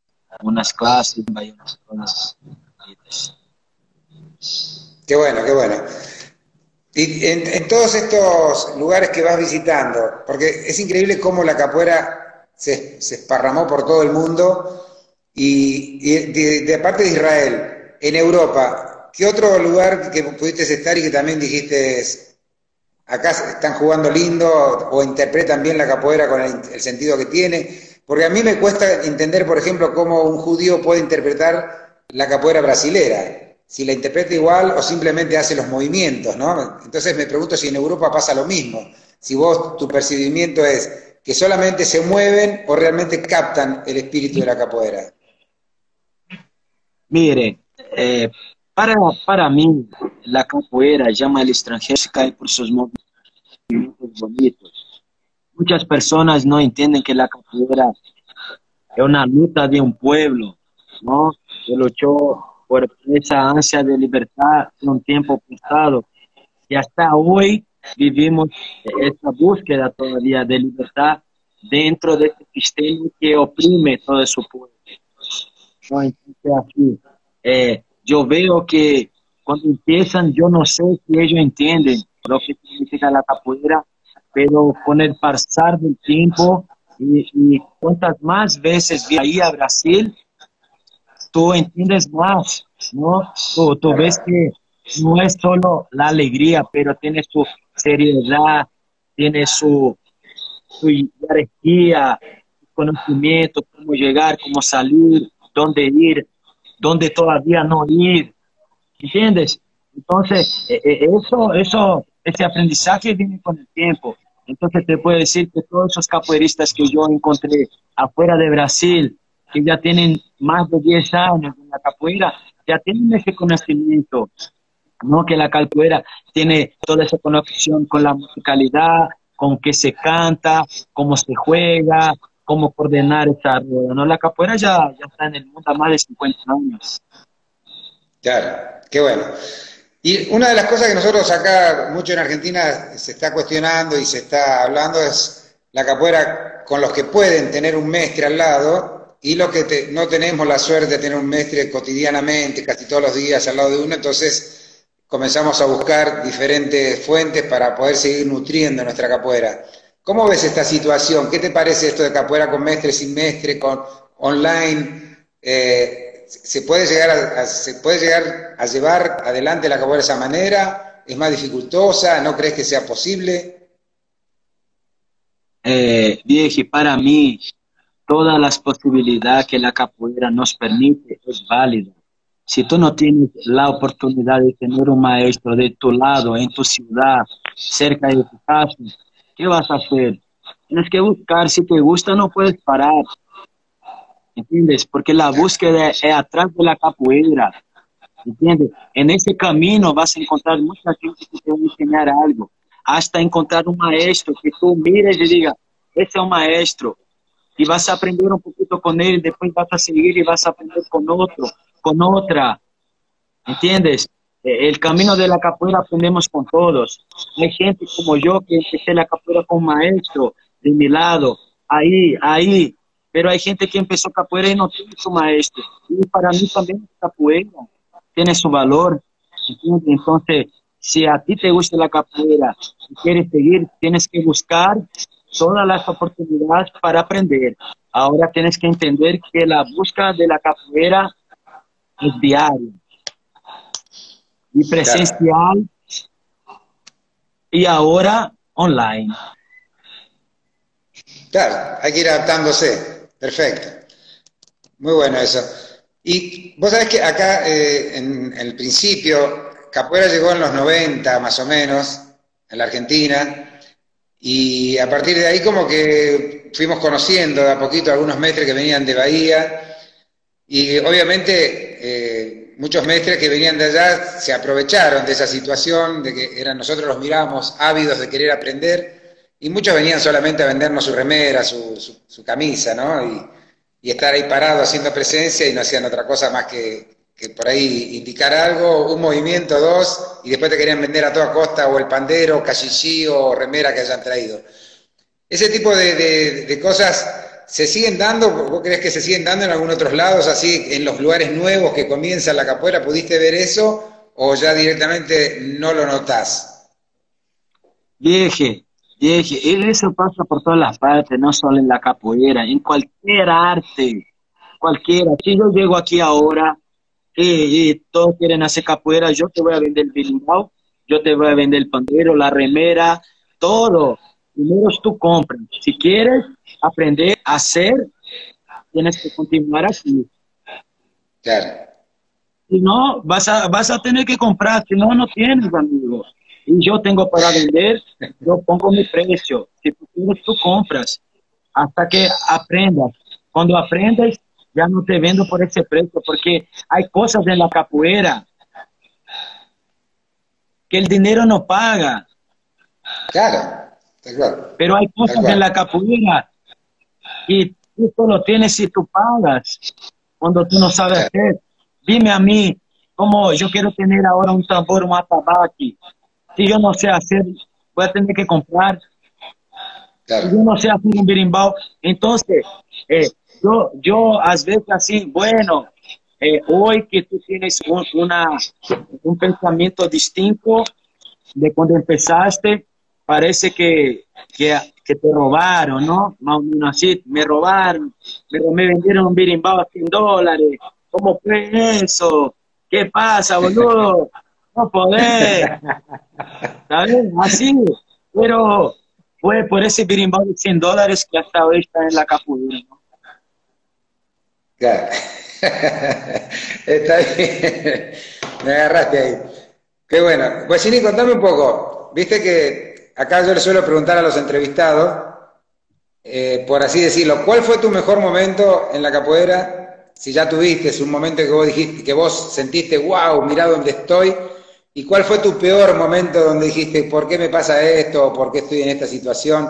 unas clases en Bahía, unas, Qué bueno, qué bueno. Y en, todos estos lugares que vas visitando, porque es increíble cómo la capoeira se, esparramó por todo el mundo y, de, parte de Israel, en Europa, ¿qué otro lugar que pudiste estar y que también dijiste, acá están jugando lindo o interpretan bien la capoeira con el sentido que tiene? Porque a mí me cuesta entender, por ejemplo, cómo un judío puede interpretar la capoeira brasilera si la interpreta igual o simplemente hace los movimientos, ¿no? Entonces me pregunto si en Europa pasa lo mismo. Si vos, tu percibimiento es que solamente se mueven o realmente captan el espíritu de la capoeira. Mire, eh, para, para mí, la capoeira llama al extranjero se cae por sus movimientos bonitos. Muchas personas no entienden que la capoeira es una lucha de un pueblo, ¿no? Que luchó por esa ansia de libertad en un tiempo pasado. Y hasta hoy vivimos esta búsqueda todavía de libertad dentro de este sistema que oprime todo su pueblo. Entonces, eh, yo veo que cuando empiezan, yo no sé si ellos entienden lo que significa la capoeira, pero con el pasar del tiempo y, y cuantas más veces vi ahí a Brasil, tú entiendes más, ¿no? Tú, ves que no es solo la alegría, pero tiene su seriedad, tiene su, su jerarquía, conocimiento, cómo llegar, cómo salir, dónde ir, dónde todavía no ir, ¿entiendes? Entonces, e, e, eso, eso, ese aprendizaje viene con el tiempo. Entonces te puedo decir que todos esos capoeiristas que yo encontré afuera de Brasil, que ya tienen más de 10 años en la capoeira, ya tienen ese conocimiento, ¿no? Que la capoeira tiene toda esa conexión con la musicalidad, con qué se canta, cómo se juega, cómo coordinar esa rueda, ¿no? La capoeira ya, ya está en el mundo a más de 50 años. Claro, qué bueno. Y una de las cosas que nosotros acá, mucho en Argentina, se está cuestionando y se está hablando es la capoeira con los que pueden tener un mestre al lado, y lo que no tenemos la suerte de tener un mestre cotidianamente, casi todos los días al lado de uno, entonces comenzamos a buscar diferentes fuentes para poder seguir nutriendo nuestra capoeira. ¿Cómo ves esta situación? ¿Qué te parece esto de capoeira con mestre, sin mestre, con online? Eh, ¿se, puede llegar a, ¿Se puede llegar a llevar adelante la capoeira de esa manera? ¿Es más dificultosa? ¿No crees que sea posible? Eh, para mí todas las posibilidades que la capoeira nos permite es válida. Si tú no tienes la oportunidad de tener un maestro de tu lado, en tu ciudad, cerca de tu casa, ¿qué vas a hacer? Tienes que buscar, si te gusta no puedes parar. ¿Entiendes? Porque la búsqueda es atrás de la capoeira. ¿Entiendes? En ese camino vas a encontrar mucha gente que te va a enseñar algo. Hasta encontrar un maestro que tú mires y diga, ese es un maestro, y vas a aprender un poquito con él, después vas a seguir y vas a aprender con otro, con otra. ¿Entiendes? Eh, el camino de la capoeira aprendemos con todos. Hay gente como yo que empecé la capoeira con maestro de mi lado, ahí, ahí. Pero hay gente que empezó capoeira y no tiene su maestro. Y para mí también capoeira tiene su valor. ¿entiendes? Entonces, si a ti te gusta la capoeira y quieres seguir, tienes que buscar todas las oportunidades para aprender. ahora tienes que entender que la búsqueda de la capoeira es diaria y presencial y ahora online. Claro, hay que ir adaptándose. Perfecto. Muy bueno eso. Y vos sabés que acá eh, en, el principio, Capoeira llegó en los 90 más o menos, en la Argentina, y a partir de ahí como que fuimos conociendo de a poquito algunos mestres que venían de Bahía, y obviamente eh, muchos mestres que venían de allá se aprovecharon de esa situación, de que eran nosotros los mirábamos ávidos de querer aprender, y muchos venían solamente a vendernos su remera, su, su, camisa, ¿no? Y, y, estar ahí parado haciendo presencia y no hacían otra cosa más que, que, por ahí indicar algo, un movimiento, dos, y después te querían vender a toda costa o el pandero, cachillí o remera que hayan traído. Ese tipo de, de cosas se siguen dando, ¿vos crees que se siguen dando en algunos otros lados, así en los lugares nuevos que comienza la capoeira? ¿Pudiste ver eso o ya directamente no lo notás? Vieje, y eso pasa por todas las partes, no solo en la capoeira, en cualquier arte, cualquiera. Si yo llego aquí ahora y, todos quieren hacer capoeira, yo te voy a vender el birimbau, yo te voy a vender el pandero, la remera, todo. Primero tú compras. Si quieres aprender a hacer, tienes que continuar así. Claro. Si no, vas a, vas a tener que comprar, si no, no tienes, amigos y yo tengo para vender, yo pongo mi precio. Si tú quieres, tú compras hasta que aprendas. Cuando aprendes, ya no te vendo por ese precio, porque hay cosas en la capoeira que el dinero no paga. Claro, claro. Pero hay cosas en la capoeira que tú solo tienes si tú pagas, cuando tú no sabes hacer. Dime a mí, como yo quiero tener ahora un tambor, un atabaque, si yo no sé hacer, voy a tener que comprar. Si yo no sé hacer un birimbau, entonces, eh, yo, yo a veces así, bueno, eh, hoy que tú tienes un, una, un pensamiento distinto de cuando empezaste, parece que, que, que, te robaron, ¿no? Más o menos así, me robaron, me, me vendieron un birimbau a 100 dólares. ¿Cómo fue eso? ¿Qué pasa, boludo? no poder. ¿Sabes? Así. Pero fue por ese birimbau de 100 dólares que hasta hoy está en la capoeira. ¿no? Está bien. Me agarraste ahí. Qué bueno. Guachini, contame un poco. Viste que acá yo le suelo preguntar a los entrevistados, eh, por así decirlo, ¿cuál fue tu mejor momento en la capoeira? Si ya tuviste un momento que vos dijiste, que vos sentiste, wow, mira dónde estoy, ¿Y cuál fue tu peor momento donde dijiste, ¿por qué me pasa esto? ¿Por qué estoy en esta situación?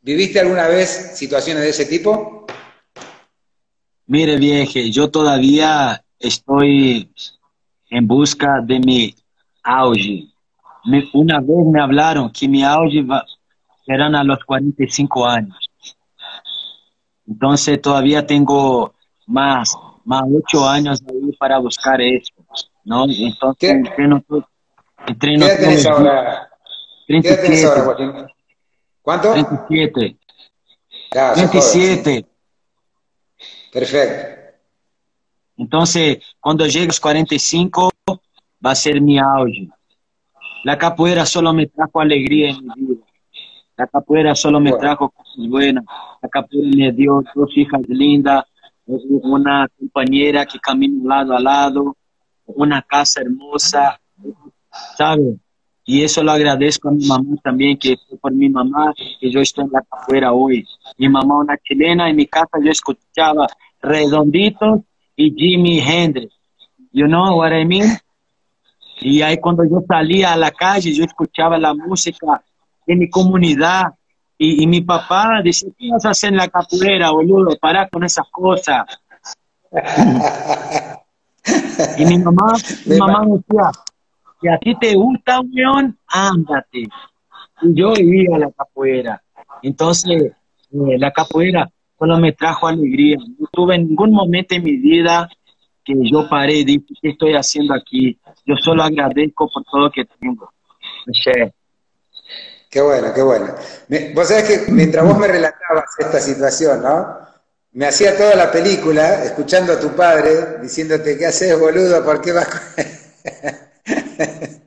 ¿Viviste alguna vez situaciones de ese tipo? Mire, vieje, yo todavía estoy en busca de mi auge. Una vez me hablaron que mi auge serán a los 45 años. Entonces todavía tengo más, más 8 años para buscar eso. ¿no? Entonces, Entreno ¿Qué tienes ahora? 37. ¿Qué ahora, Joaquín? ¿Cuánto? 37. Ya, 37. Perfecto. Entonces, cuando llegue a los 45, va a ser mi auge. La capoeira solo me trajo alegría en mi vida. La capoeira solo me trajo cosas buenas. La capoeira me dio dos hijas lindas, una compañera que camina lado a lado, una casa hermosa, ¿sabe? Y eso lo agradezco a mi mamá también, que fue por mi mamá que yo estoy en la capoeira hoy. Mi mamá, una chilena, en mi casa yo escuchaba Redondito y Jimi Hendrix. You know what I mean? Y ahí cuando yo salía a la calle, yo escuchaba la música de mi comunidad. Y, mi papá decía, ¿qué vas a hacer en la capoeira, boludo? Para con esas cosas. y mi mamá, mi mamá decía, si a ti te gusta, weón, ándate. Y yo iba a la capoeira. Entonces, eh, la capoeira solo me trajo alegría. No tuve ningún momento en mi vida que yo paré y dije, ¿qué estoy haciendo aquí? Yo solo agradezco por todo lo que tengo. Qué bueno, qué bueno. Vos sabés que mientras vos me relatabas esta situación, ¿no? me hacía toda la película escuchando a tu padre diciéndote, ¿qué haces, boludo? ¿Por qué vas?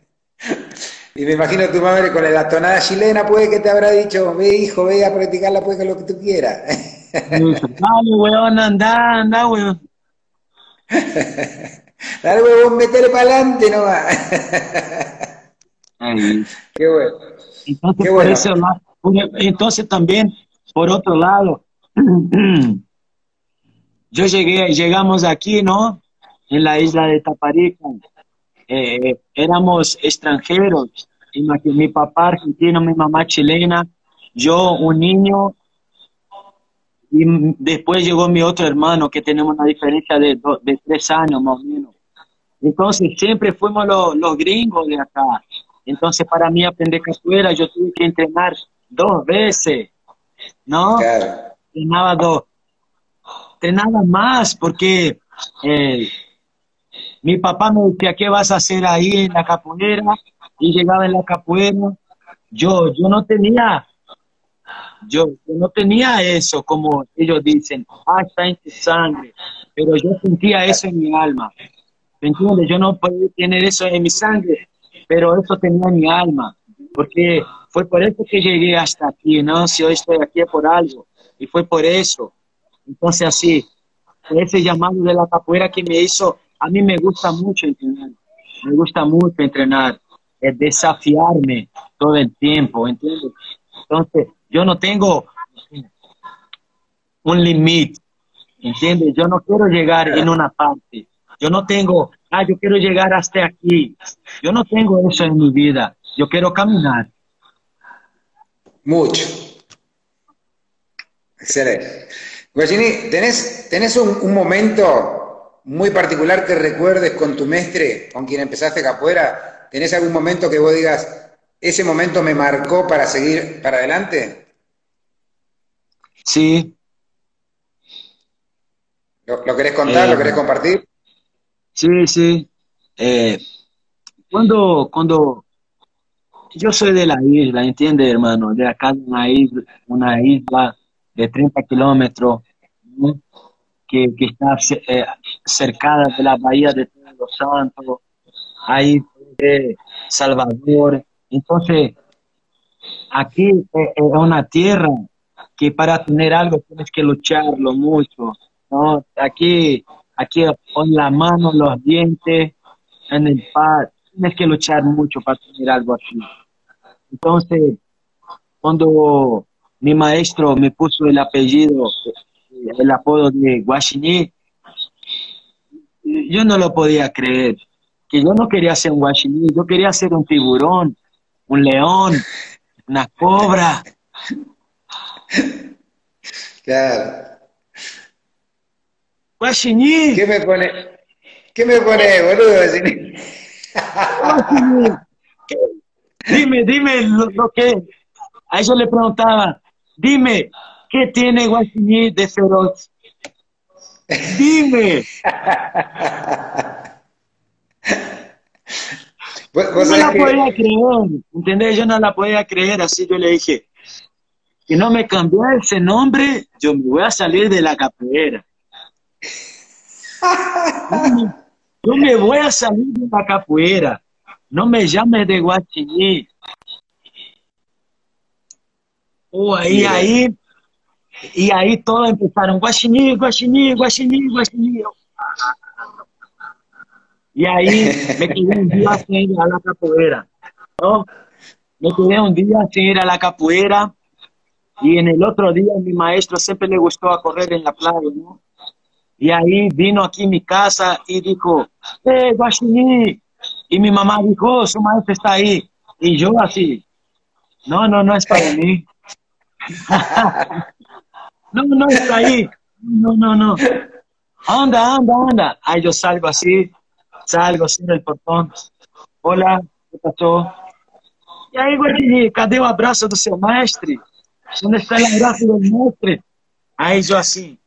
y me imagino a tu madre con la tonada chilena, puede que te habrá dicho, ve hijo, ve a practicarla, pues lo que tú quieras. Dale, weón, anda, anda, weón. Dale, weón, metele para adelante nomás. Qué bueno. Entonces, Qué bueno. entonces también, por otro lado, yo llegué, llegamos aquí, ¿no? En la isla de Taparica. Eh, éramos extranjeros. Mi papá argentino, mi mamá chilena, yo un niño y después llegó mi otro hermano que tenemos una diferencia de, de tres años más o menos. Entonces siempre fuimos los, los gringos de acá. Entonces para mí aprender capoeira yo tuve que entrenar dos veces, ¿no? Entrenaba dos, entrenaba más porque eh, mi papá me decía, ¿qué vas a hacer ahí en la capoeira? Y llegaba en la capoeira. Yo, yo no tenía, yo, no tenía eso, como ellos dicen, ah, está en tu sangre, pero yo sentía eso en mi alma. ¿Me entiendes? Yo no podía tener eso en mi sangre, pero eso tenía en mi alma, porque fue por eso que llegué hasta aquí, ¿no? Si hoy estoy aquí es por algo, y fue por eso. Entonces así, ese llamado de la capoeira que me hizo, a mí me gusta mucho entrenar, me gusta mucho entrenar, es desafiarme todo el tiempo, ¿entiendes? Entonces, yo no tengo un límite, ¿entiendes? Yo no quiero llegar en una parte, yo no tengo, ah, yo quiero llegar hasta aquí, yo no tengo eso en mi vida, yo quiero caminar. Mucho. Excelente. Guachini, ¿tenés, tenés un, momento muy particular que recuerdes con tu mestre, con quien empezaste capoeira? ¿Tenés algún momento que vos digas, ese momento me marcó para seguir para adelante? Sí. ¿Lo, querés contar? ¿Lo eh, querés compartir? Sí, sí. Eh, cuando, cuando yo soy de la isla, ¿entiendes, hermano? De acá de una isla, una isla de 30 kilómetros, que, está eh, cercada de la bahía de Todos los Santos, ahí de Salvador. Entonces, aquí es una tierra que para tener algo tienes que lucharlo mucho, ¿no? Aquí, aquí con la mano, los dientes, en el par, tienes que luchar mucho para tener algo así. Entonces, cuando mi maestro me puso el apellido, el apodo de Guaxiní, yo no lo podía creer, que yo no quería ser un guaxiní, yo quería ser un tiburón, un león, una cobra. Claro. Guaxiní. ¿Qué me pone? ¿Qué me pone, boludo, guaxiní? Dime, dime lo, que... A eso le preguntaba, dime, ¿qué tiene Guaxiní de feroz? Dime. Yo no la podía creer, ¿entendés? Yo no la podía creer, así yo le dije, que no me cambió ese nombre, yo me voy a salir de la capoeira. yo me voy a salir de la capoeira. No me llames de Guachiní. Oh, ahí, ahí, y ahí todos empezaron, Guaxiní, Guaxiní, Guaxiní, Guaxiní. Y ahí me quedé un día sin ir a la capoeira, ¿no? Me quedé un día sin ir a la capoeira y en el otro día mi maestro siempre le gustó a correr en la playa, ¿no? Y ahí vino aquí a mi casa y dijo, ¡eh, Guaxiní! Y mi mamá dijo, oh, su maestro está ahí. Y yo así, no, no, no es para mí. no, no está ahí. No, no, no. Anda, anda, anda. Ahí yo salgo así, salgo así del portón. Hola, ¿qué pasó? E aí, Guarini, cadê o abraço do seu mestre? Onde está o abraço do mestre? Aí, eu assim.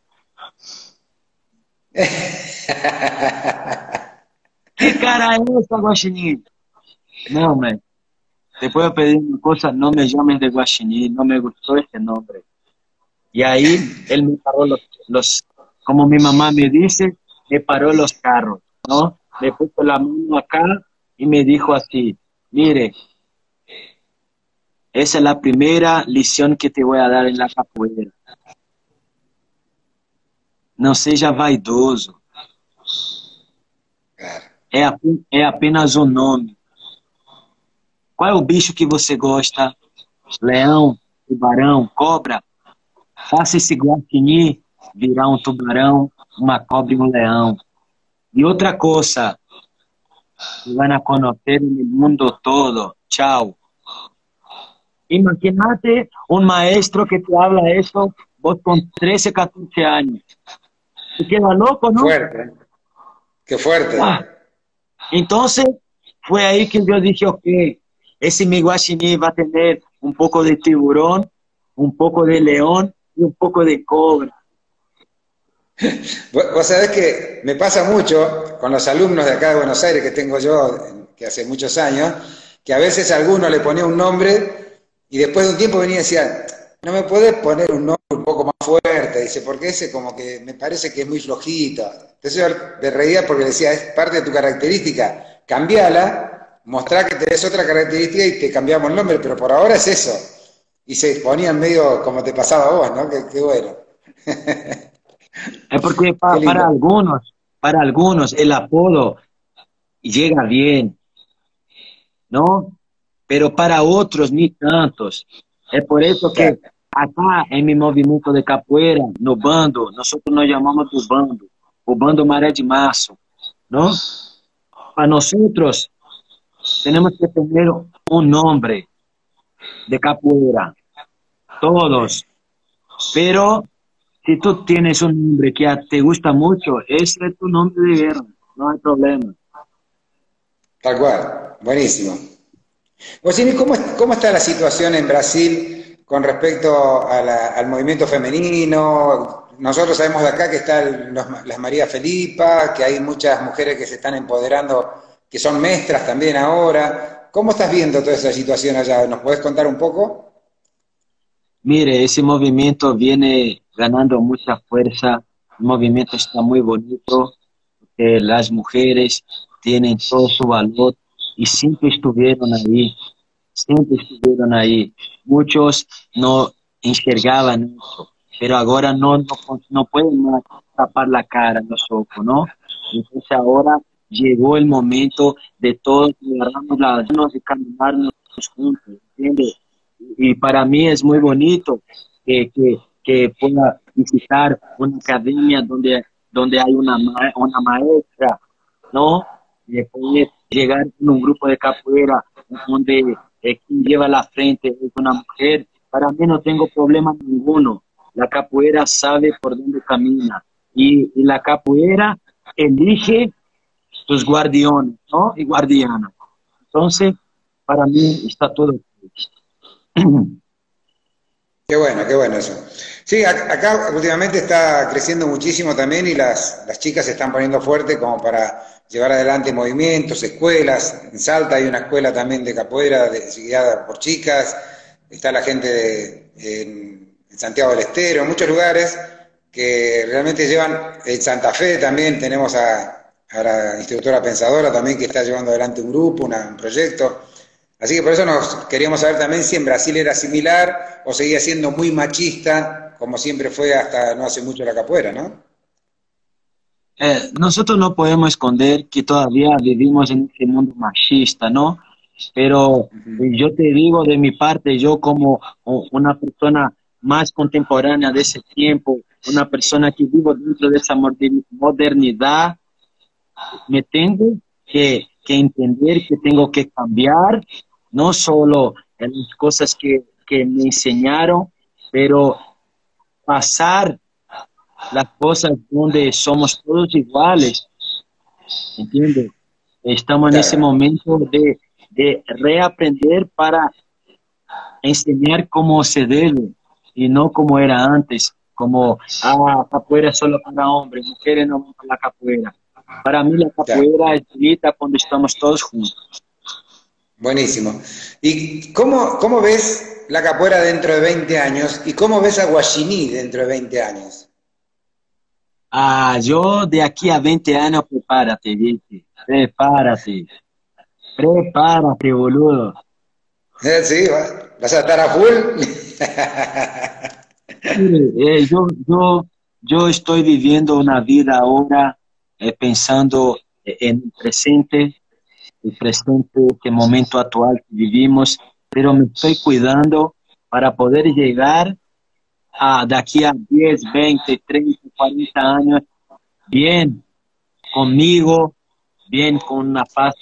¿Qué cara es esa, Guaxiní? No, man. Te puedo pedir una cosa, no me llames de Guaxiní, no me gustó este nombre. Y ahí él me paró los, los, como mi mamá me dice, me paró los carros, ¿no? Me puso la mano acá y me dijo así, mire, esa es la primera lección que te voy a dar en la capoeira. Não seja vaidoso. É, é apenas um nome. Qual é o bicho que você gosta? Leão, tubarão, cobra? Faça esse guartini virar um tubarão, uma cobra e um leão. E outra coisa, van a conocer el mundo todo. Chao. Imagínate un maestro que te habla eso, vos con 13, 14 años. Te queda loco, ¿no? Fuerte. Qué fuerte. Ah. Entonces, fue ahí que yo dije, ok, ese mi guaxiní va a tener un poco de tiburón, un poco de león y un poco de cobra. Vos sabés que me pasa mucho con los alumnos de acá de Buenos Aires que tengo yo, que hace muchos años, que a veces alguno le ponía un nombre y después de un tiempo venía y decía, no me podés poner un nombre un poco más fuerte, dice, porque ese como que me parece que es muy flojito. Entonces yo de reía porque decía, es parte de tu característica, cambiala, mostrá que tenés otra característica y te cambiamos el nombre, pero por ahora es eso. Y se ponían medio como te pasaba a vos, ¿no? Qué, bueno. Es porque para algunos, para algunos el apodo llega bien, ¿no? Pero para otros ni tantos. Es por eso que acá en mi movimiento de capoeira, no bando, nosotros nos llamamos do bando, o bando Maré de Marzo, ¿no? Para nosotros tenemos que tener un nombre de capoeira, todos, pero si tú tienes un nombre que te gusta mucho, ese es tu nombre de guerra, no hay problema. Tal cual, buenísimo. Bocini, ¿cómo, ¿cómo está la situación en Brasil con respecto al movimiento femenino? Nosotros sabemos de acá que están las María Felipa, que hay muchas mujeres que se están empoderando, que son maestras también ahora. ¿Cómo estás viendo toda esa situación allá? ¿Nos puedes contar un poco? Mire, ese movimiento viene ganando mucha fuerza, el movimiento está muy bonito, las mujeres tienen todo su valor y siempre estuvieron ahí, siempre estuvieron ahí. Muchos no enxergaban eso, pero ahora no, no, pueden más tapar la cara, los ojos, ¿no? Entonces ahora llegó el momento de todos agarrarnos las manos y caminarnos juntos, ¿entiendes? Y para mí es muy bonito que, que que pueda visitar una academia donde, donde hay una, una maestra, ¿no? Y puede llegar en un grupo de capoeira donde eh, quien lleva la frente es una mujer. Para mí no tengo problema ninguno. La capoeira sabe por dónde camina y, y la capoeira elige sus guardianes, ¿no? Y guardianas. Entonces, para mí está todo. Qué bueno, qué bueno eso. Sí, acá últimamente está creciendo muchísimo también y las, las chicas se están poniendo fuerte como para llevar adelante movimientos, escuelas. En Salta hay una escuela también de capoeira guiada por chicas. Está la gente de, en, Santiago del Estero, en muchos lugares que realmente llevan. En Santa Fe también tenemos a, la instructora pensadora también que está llevando adelante un grupo, un proyecto. Así que por eso nos queríamos saber también si en Brasil era similar o seguía siendo muy machista, como siempre fue hasta no hace mucho la capoeira, ¿no? Eh, nosotros no podemos esconder que todavía vivimos en este mundo machista, ¿no? Pero yo te digo de mi parte, yo como una persona más contemporánea de ese tiempo, una persona que vivo dentro de esa modernidad, me tengo que, que entender que tengo que cambiar no solo en las cosas que, me enseñaron, pero pasar las cosas donde somos todos iguales. ¿Entiendes? Estamos en ese momento de, de reaprender para enseñar cómo se debe y no como era antes, como, ah, capoeira solo para hombres, mujeres no para la capoeira. Para mí la capoeira es bonita cuando estamos todos juntos. Buenísimo. ¿Y cómo, cómo ves la capoeira dentro de 20 años y cómo ves a Guaxiní dentro de 20 años? Ah, yo de aquí a 20 años, prepárate, ¿viste? Prepárate. Prepárate, boludo. Eh, sí, vas a estar a full. Eh, yo, yo, yo estoy viviendo una vida ahora eh, pensando en el presente, el presente, el momento actual que vivimos, pero me estoy cuidando para poder llegar a de aquí a 10, 20, 30, 40 años bien conmigo, bien con una paz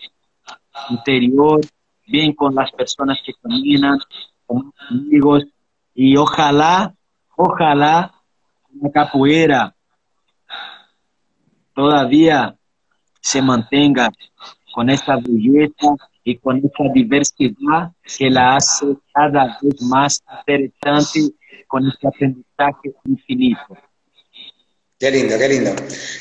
interior, bien con las personas que caminan, con amigos, y ojalá, ojalá la capoeira todavía se mantenga con esta belleza y con esta diversidad que la hace cada vez más interesante con este aprendizaje infinito. Qué lindo, qué lindo.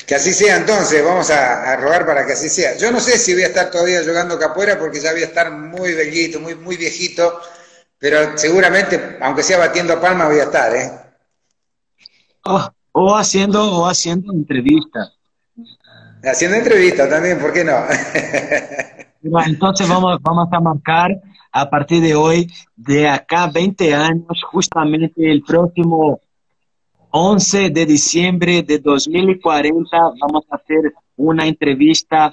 Que así sea entonces, vamos a, rogar para que así sea. Yo no sé si voy a estar todavía jugando capoeira porque ya voy a estar muy bellito, muy, muy viejito, pero seguramente, aunque sea batiendo palmas, voy a estar, ¿eh? Oh, o haciendo, o haciendo entrevistas. Haciendo entrevistas también, ¿por qué no? Entonces vamos, vamos a marcar a partir de hoy, de acá 20 años, justamente el próximo 11 de diciembre de 2040 vamos a hacer una entrevista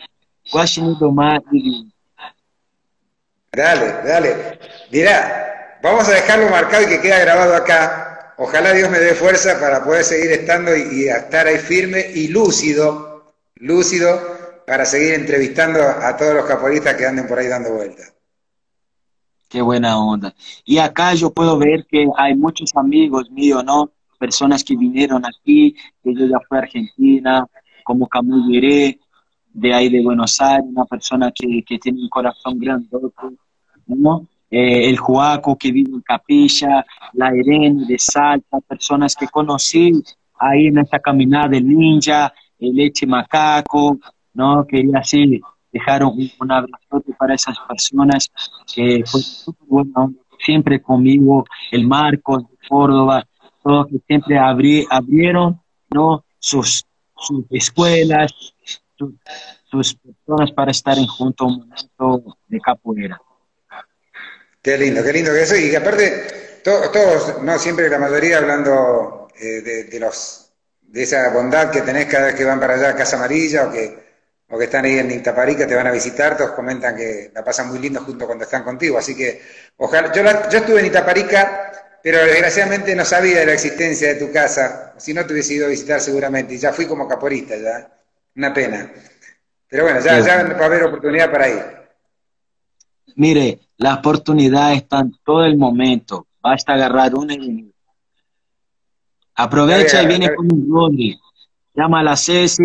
Guaxinim Domar Dale, dale. Mira, vamos a dejarlo marcado y que quede grabado acá. Ojalá Dios me dé fuerza para poder seguir estando y, estar ahí firme y lúcido, lúcido, para seguir entrevistando a todos los caporistas que anden por ahí dando vueltas. Qué buena onda. Y acá yo puedo ver que hay muchos amigos míos, ¿no? personas que vinieron aquí, que yo ya fui a Argentina, como Camus de ahí de Buenos Aires, una persona que, que tiene un corazón grandote, ¿no? Eh, el Juaco que vive en Capilla, la Irene de Salta, personas que conocí ahí en esta caminada del ninja, Leche Macaco, ¿no? Quería así dejar un, un abrazo para esas personas que fue bueno, siempre conmigo, el Marcos de Córdoba, que siempre abrieron ¿no? sus, escuelas, sus, personas para estar en junto a un momento de capoeira. Qué lindo, qué lindo que eso, y aparte, todos, no siempre la mayoría hablando eh, de, los de esa bondad que tenés cada vez que van para allá a Casa Amarilla o que, o que están ahí en Itaparica, te van a visitar, todos comentan que la pasan muy lindo junto cuando están contigo. Así que, ojalá, yo, yo estuve en Itaparica pero desgraciadamente no sabía de la existencia de tu casa, si no te hubiese ido a visitar seguramente, y ya fui como caporista, ya, una pena. Pero bueno, ya, ya va a haber oportunidad para ir. Mire, la oportunidad está en todo el momento, basta agarrar una y. Aprovecha y viene con un Rodri, llama a la Ceci,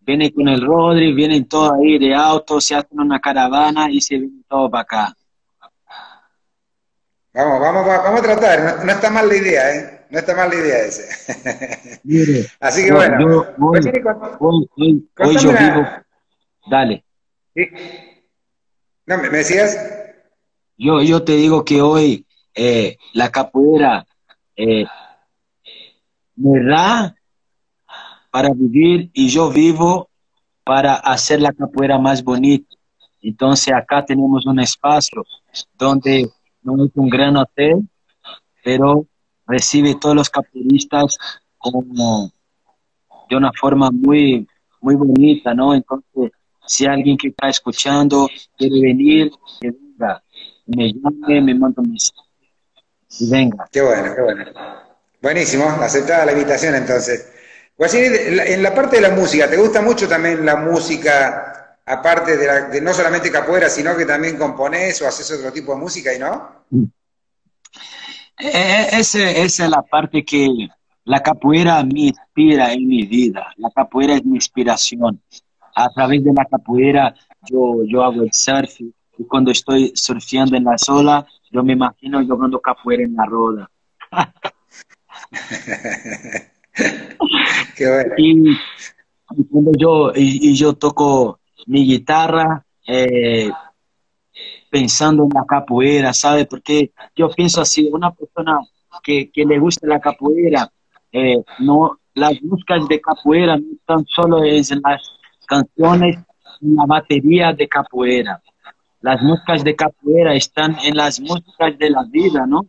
viene con el Rodri, vienen todos ahí de auto, se hacen una caravana y se vienen todos para acá. Vamos, vamos, vamos a tratar. No, está mal la idea, ¿eh? No está mal la idea ese. Así que bueno. Pues hoy, yo vivo. Dale. No, ¿me, decías? Yo, yo te digo que hoy eh, la capoeira eh, me da para vivir y yo vivo para hacer la capoeira más bonita. Entonces acá tenemos un espacio donde no es un gran hotel, pero recibe todos los capoeiristas como de una forma muy, muy bonita, ¿no? Entonces, si alguien que está escuchando quiere venir, que venga, me llame, me manda un mensaje venga. Qué bueno, qué bueno. Buenísimo, aceptada la invitación entonces. en la parte de la música, ¿te gusta mucho también la música aparte de, no solamente capoeira, sino que también componés o haces otro tipo de música y no? Eh, eh, esa es la parte que la capoeira me inspira en mi vida. La capoeira es mi inspiración. A través de la capoeira yo, yo hago el surf y cuando estoy surfeando en la sola, yo me imagino jugando capoeira en la roda. Qué bueno. y, cuando yo, y yo toco mi guitarra, eh, pensando en la capoeira, ¿sabe? Porque yo pienso así, una persona que, que le gusta la capoeira, eh, no, las músicas de capoeira no están solo en las canciones, en la batería de capoeira. Las músicas de capoeira están en las músicas de la vida, ¿no?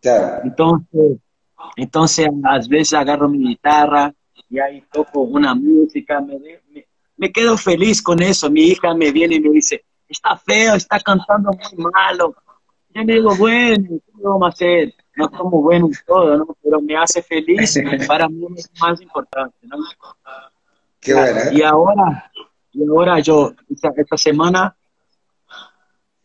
Claro. Entonces, entonces a veces agarro mi guitarra y ahí toco una música, me, me, me quedo feliz con eso. Mi hija me viene y me dice, está feo, está cantando muy malo. Yo le digo, bueno, ¿qué vamos a hacer? No somos buenos en todo, ¿no? Pero me hace feliz, para mí es más importante, ¿no? Qué bueno. ¿eh? Y ahora, y ahora yo, esta, esta semana,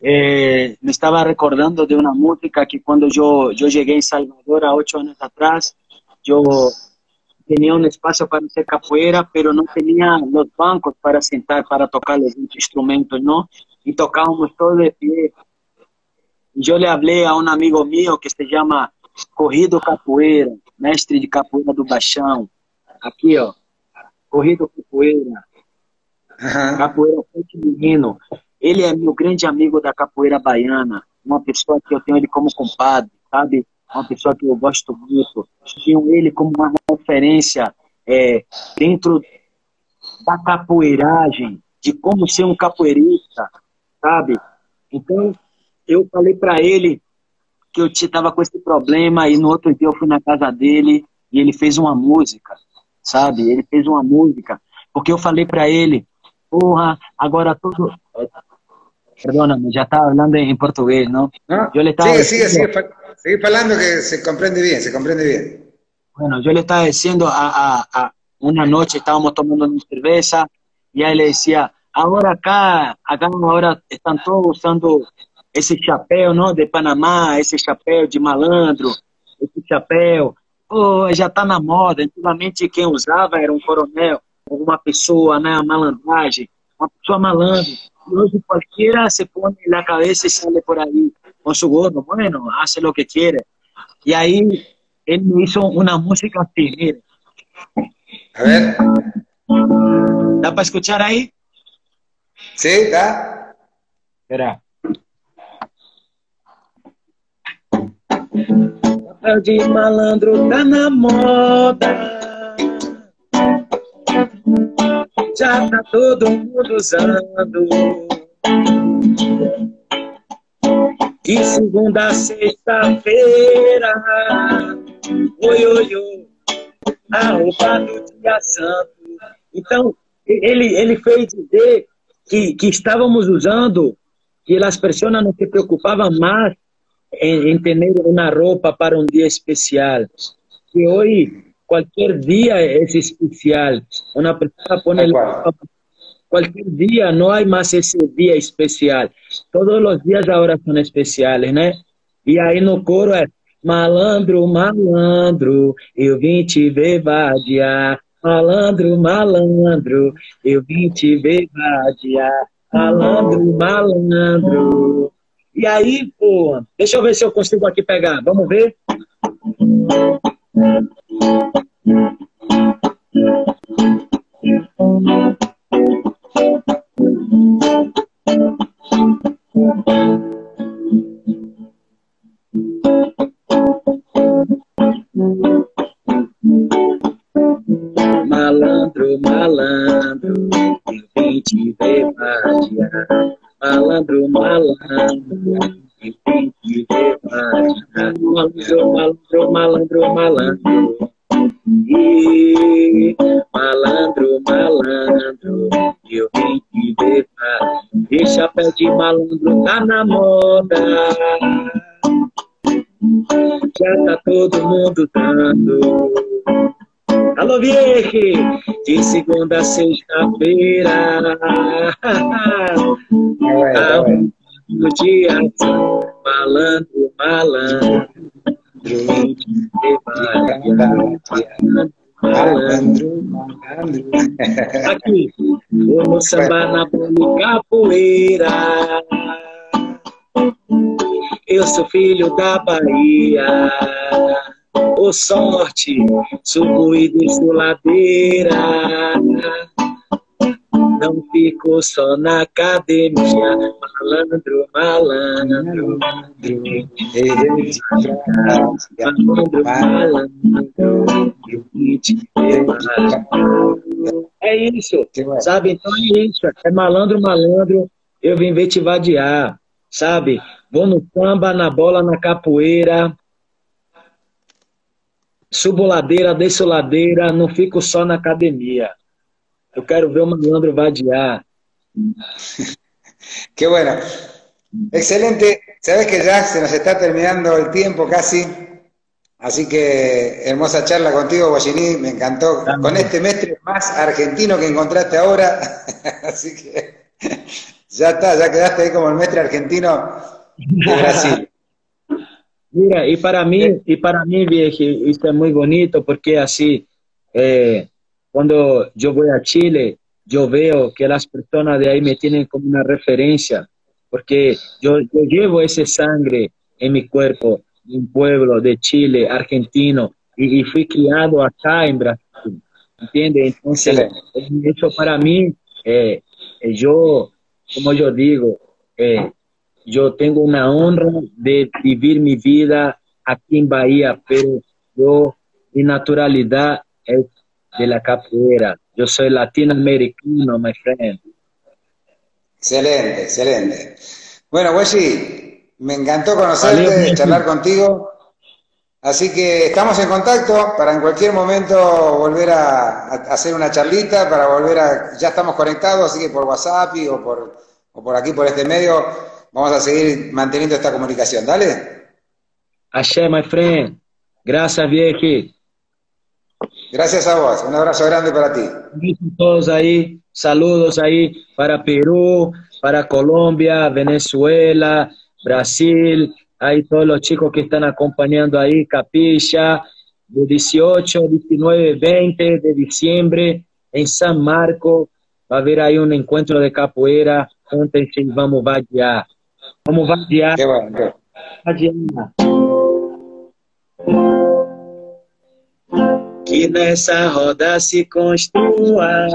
eh, me estaba recordando de una música que cuando yo, yo llegué en Salvador a ocho años atrás, yo tenía un espacio para hacer capoeira, pero no tenía los bancos para sentar, para tocar los instrumentos, ¿no? Y tocábamos todo de pie. Yo le hablé a un amigo mío que se llama Corrido Capoeira, mestre de capoeira do Baixão. Aqui, ó. Corrido Capoeira. Ajá. Capoeira Frente Menino. Ele é meu grande amigo da capoeira baiana. Uma pessoa que eu tenho ele como compadre, sabe? Uma pessoa que eu gosto muito. Tinha ele como uma referência é, dentro da capoeiragem, de como ser um capoeirista, sabe? Então, eu falei para ele que eu estava com esse problema e no outro dia eu fui na casa dele e ele fez uma música, sabe? Ele fez uma música porque eu falei para ele, porra, agora todo Perdóname, ya estaba hablando en portugués, ¿no? ¿No? Yo le estaba Sigue, sigue, diciendo- sigue, fa- sigue hablando que se comprende bien, se comprende bien. Bueno, yo le estaba diciendo a, a- a- una noche estábamos tomando una cerveza y ahí le decía, ahora acá, acá ahora están todos usando ese chapéu, ¿no? De Panamá, ese chapéu de malandro, esse chapéu, pô, já tá na moda. Antigamente quem usava era um coronel, uma pessoa, né? Malandragem, uma pessoa malandra. Y hoy cualquiera se pone la cabeza y sale por ahí con su gorro, bueno, hace lo que quiere. Y ahí él me hizo una música así, mire. A ver, ¿Da para escuchar ahí? ¿sí? ¿Está? Espera. Papel de malandro tá na moda. Já tá todo mundo usando. De segunda a sexta-feira. Oi, oi, oi. A roupa do dia santo. Então, ele, ele fez dizer que, que estávamos usando, que as pessoas não se preocupavam mais em, em ter uma roupa para um dia especial. Que hoje, qualquer dia é especial. Uma pessoa põe la cualquier día, no hay más ese día especial. Todos los días ahora son especiales, né? E aí no coro é malandro, malandro, eu vim te ver vadiar. Malandro, malandro, eu vim te ver vadiar. Malandro, malandro. E aí, pô, deixa eu ver se eu consigo aqui pegar. Vamos ver? Malandro, malandro, eu vim te ver vadiar. Malandro, malandro, eu vim te ver vadiar. Malandro, malandro, malandro, malandro. E malandro, malandro, eu vim te ver vadiar. E chapéu de malandro tá na moda. Já tá todo mundo dando. Alô, Vieque! De segunda a sexta-feira. Bueno, está bueno. No dia, malandro, malandro. Malandro, malandro. Aqui, vou no samba na bola capoeira. Eu sou filho da Bahia. Ô sorte, subo e desço ladeira. Não fico só na academia, malandro, malandro, malandro, malandro, É isso, sabe? Então é isso, é malandro, malandro, eu vim ver te vadiar, sabe? Vou no samba, na bola, na capoeira, subo ladeira, desço ladeira, não fico só na academia. Eu quero ver o malandro vadiar. Qué bueno. Excelente. Sabes que ya se nos está terminando el tiempo casi. Así que hermosa charla contigo, Guayiní. Me encantó. Con este mestre más argentino que encontraste ahora. Así que ya está, ya quedaste ahí como el mestre argentino de Brasil. Mira, y para mí, y para mí, viejo, esto es muy bonito porque así, eh, cuando yo voy a Chile, yo veo que las personas de ahí me tienen como una referencia, porque yo, yo llevo ese sangre en mi cuerpo, un pueblo de Chile, argentino, y, y fui criado acá en Brasil, ¿entiendes? Entonces, eso para mí, eh, yo, como yo digo, eh, yo tengo una honra de vivir mi vida aquí en Bahía, pero yo, mi naturalidad es de la capoeira. Yo soy latinoamericano, my friend. Excelente, excelente. Bueno, Weshi, me encantó conocerte, charlar contigo. Así que estamos en contacto para en cualquier momento volver a, hacer una charlita, para volver a... Ya estamos conectados, así que por WhatsApp o por, o por aquí, por este medio, vamos a seguir manteniendo esta comunicación. Dale. Axé, my friend. Gracias, viejo. Gracias a vos, un abrazo grande para ti. Todos ahí, saludos ahí para Perú, para Colombia, Venezuela, Brasil, ahí todos los chicos que están acompañando ahí, Capilla, de 18, 19, 20 de diciembre en San Marco, va a haber ahí un encuentro de capoeira, antes vamos vadiar. Vamos vadiar. Qué bueno, qué que nessa roda se construa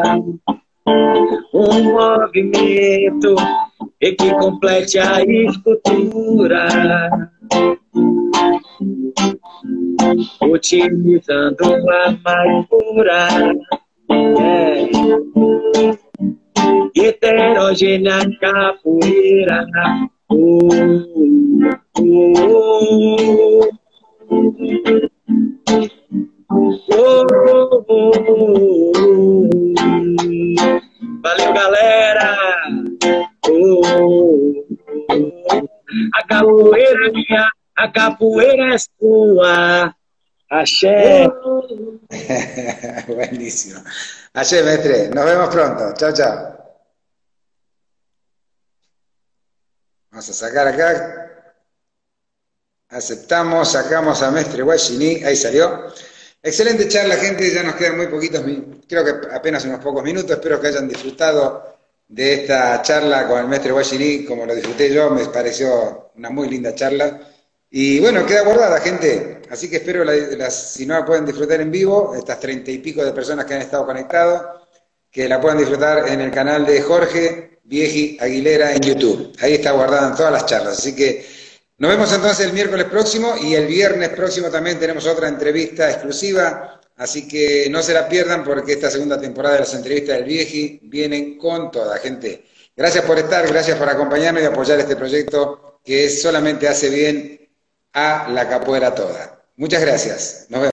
um movimento e que complete a escultura, utilizando a mais pura é, heterogênea capoeira. Uh, uh, uh, Oh, oh, oh, Valeu, galera! A capoeira é minha, a capoeira é sua. Axé. Buenísimo. Axé, mestre. Nos vemos pronto. Chao, chao. Vamos a sacar acá. Aceptamos, sacamos a Mestre Guayini. Ahí salió. Excelente charla, gente. Ya nos quedan muy poquitos, creo que apenas unos pocos minutos. Espero que hayan disfrutado de esta charla con el maestro Guayiní, como lo disfruté yo. Me pareció una muy linda charla. Y bueno, queda guardada, gente. Así que espero, las, si no la pueden disfrutar en vivo, estas treinta y pico de personas que han estado conectados, que la puedan disfrutar en el canal de Jorge Vieji Aguilera en YouTube. Ahí está guardada en todas las charlas. Así que nos vemos entonces el miércoles próximo y el viernes próximo también tenemos otra entrevista exclusiva, así que no se la pierdan porque esta segunda temporada de las entrevistas del Vieji vienen con toda gente. Gracias por estar, gracias por acompañarnos y apoyar este proyecto que solamente hace bien a la capoeira toda. Muchas gracias. Nos vemos.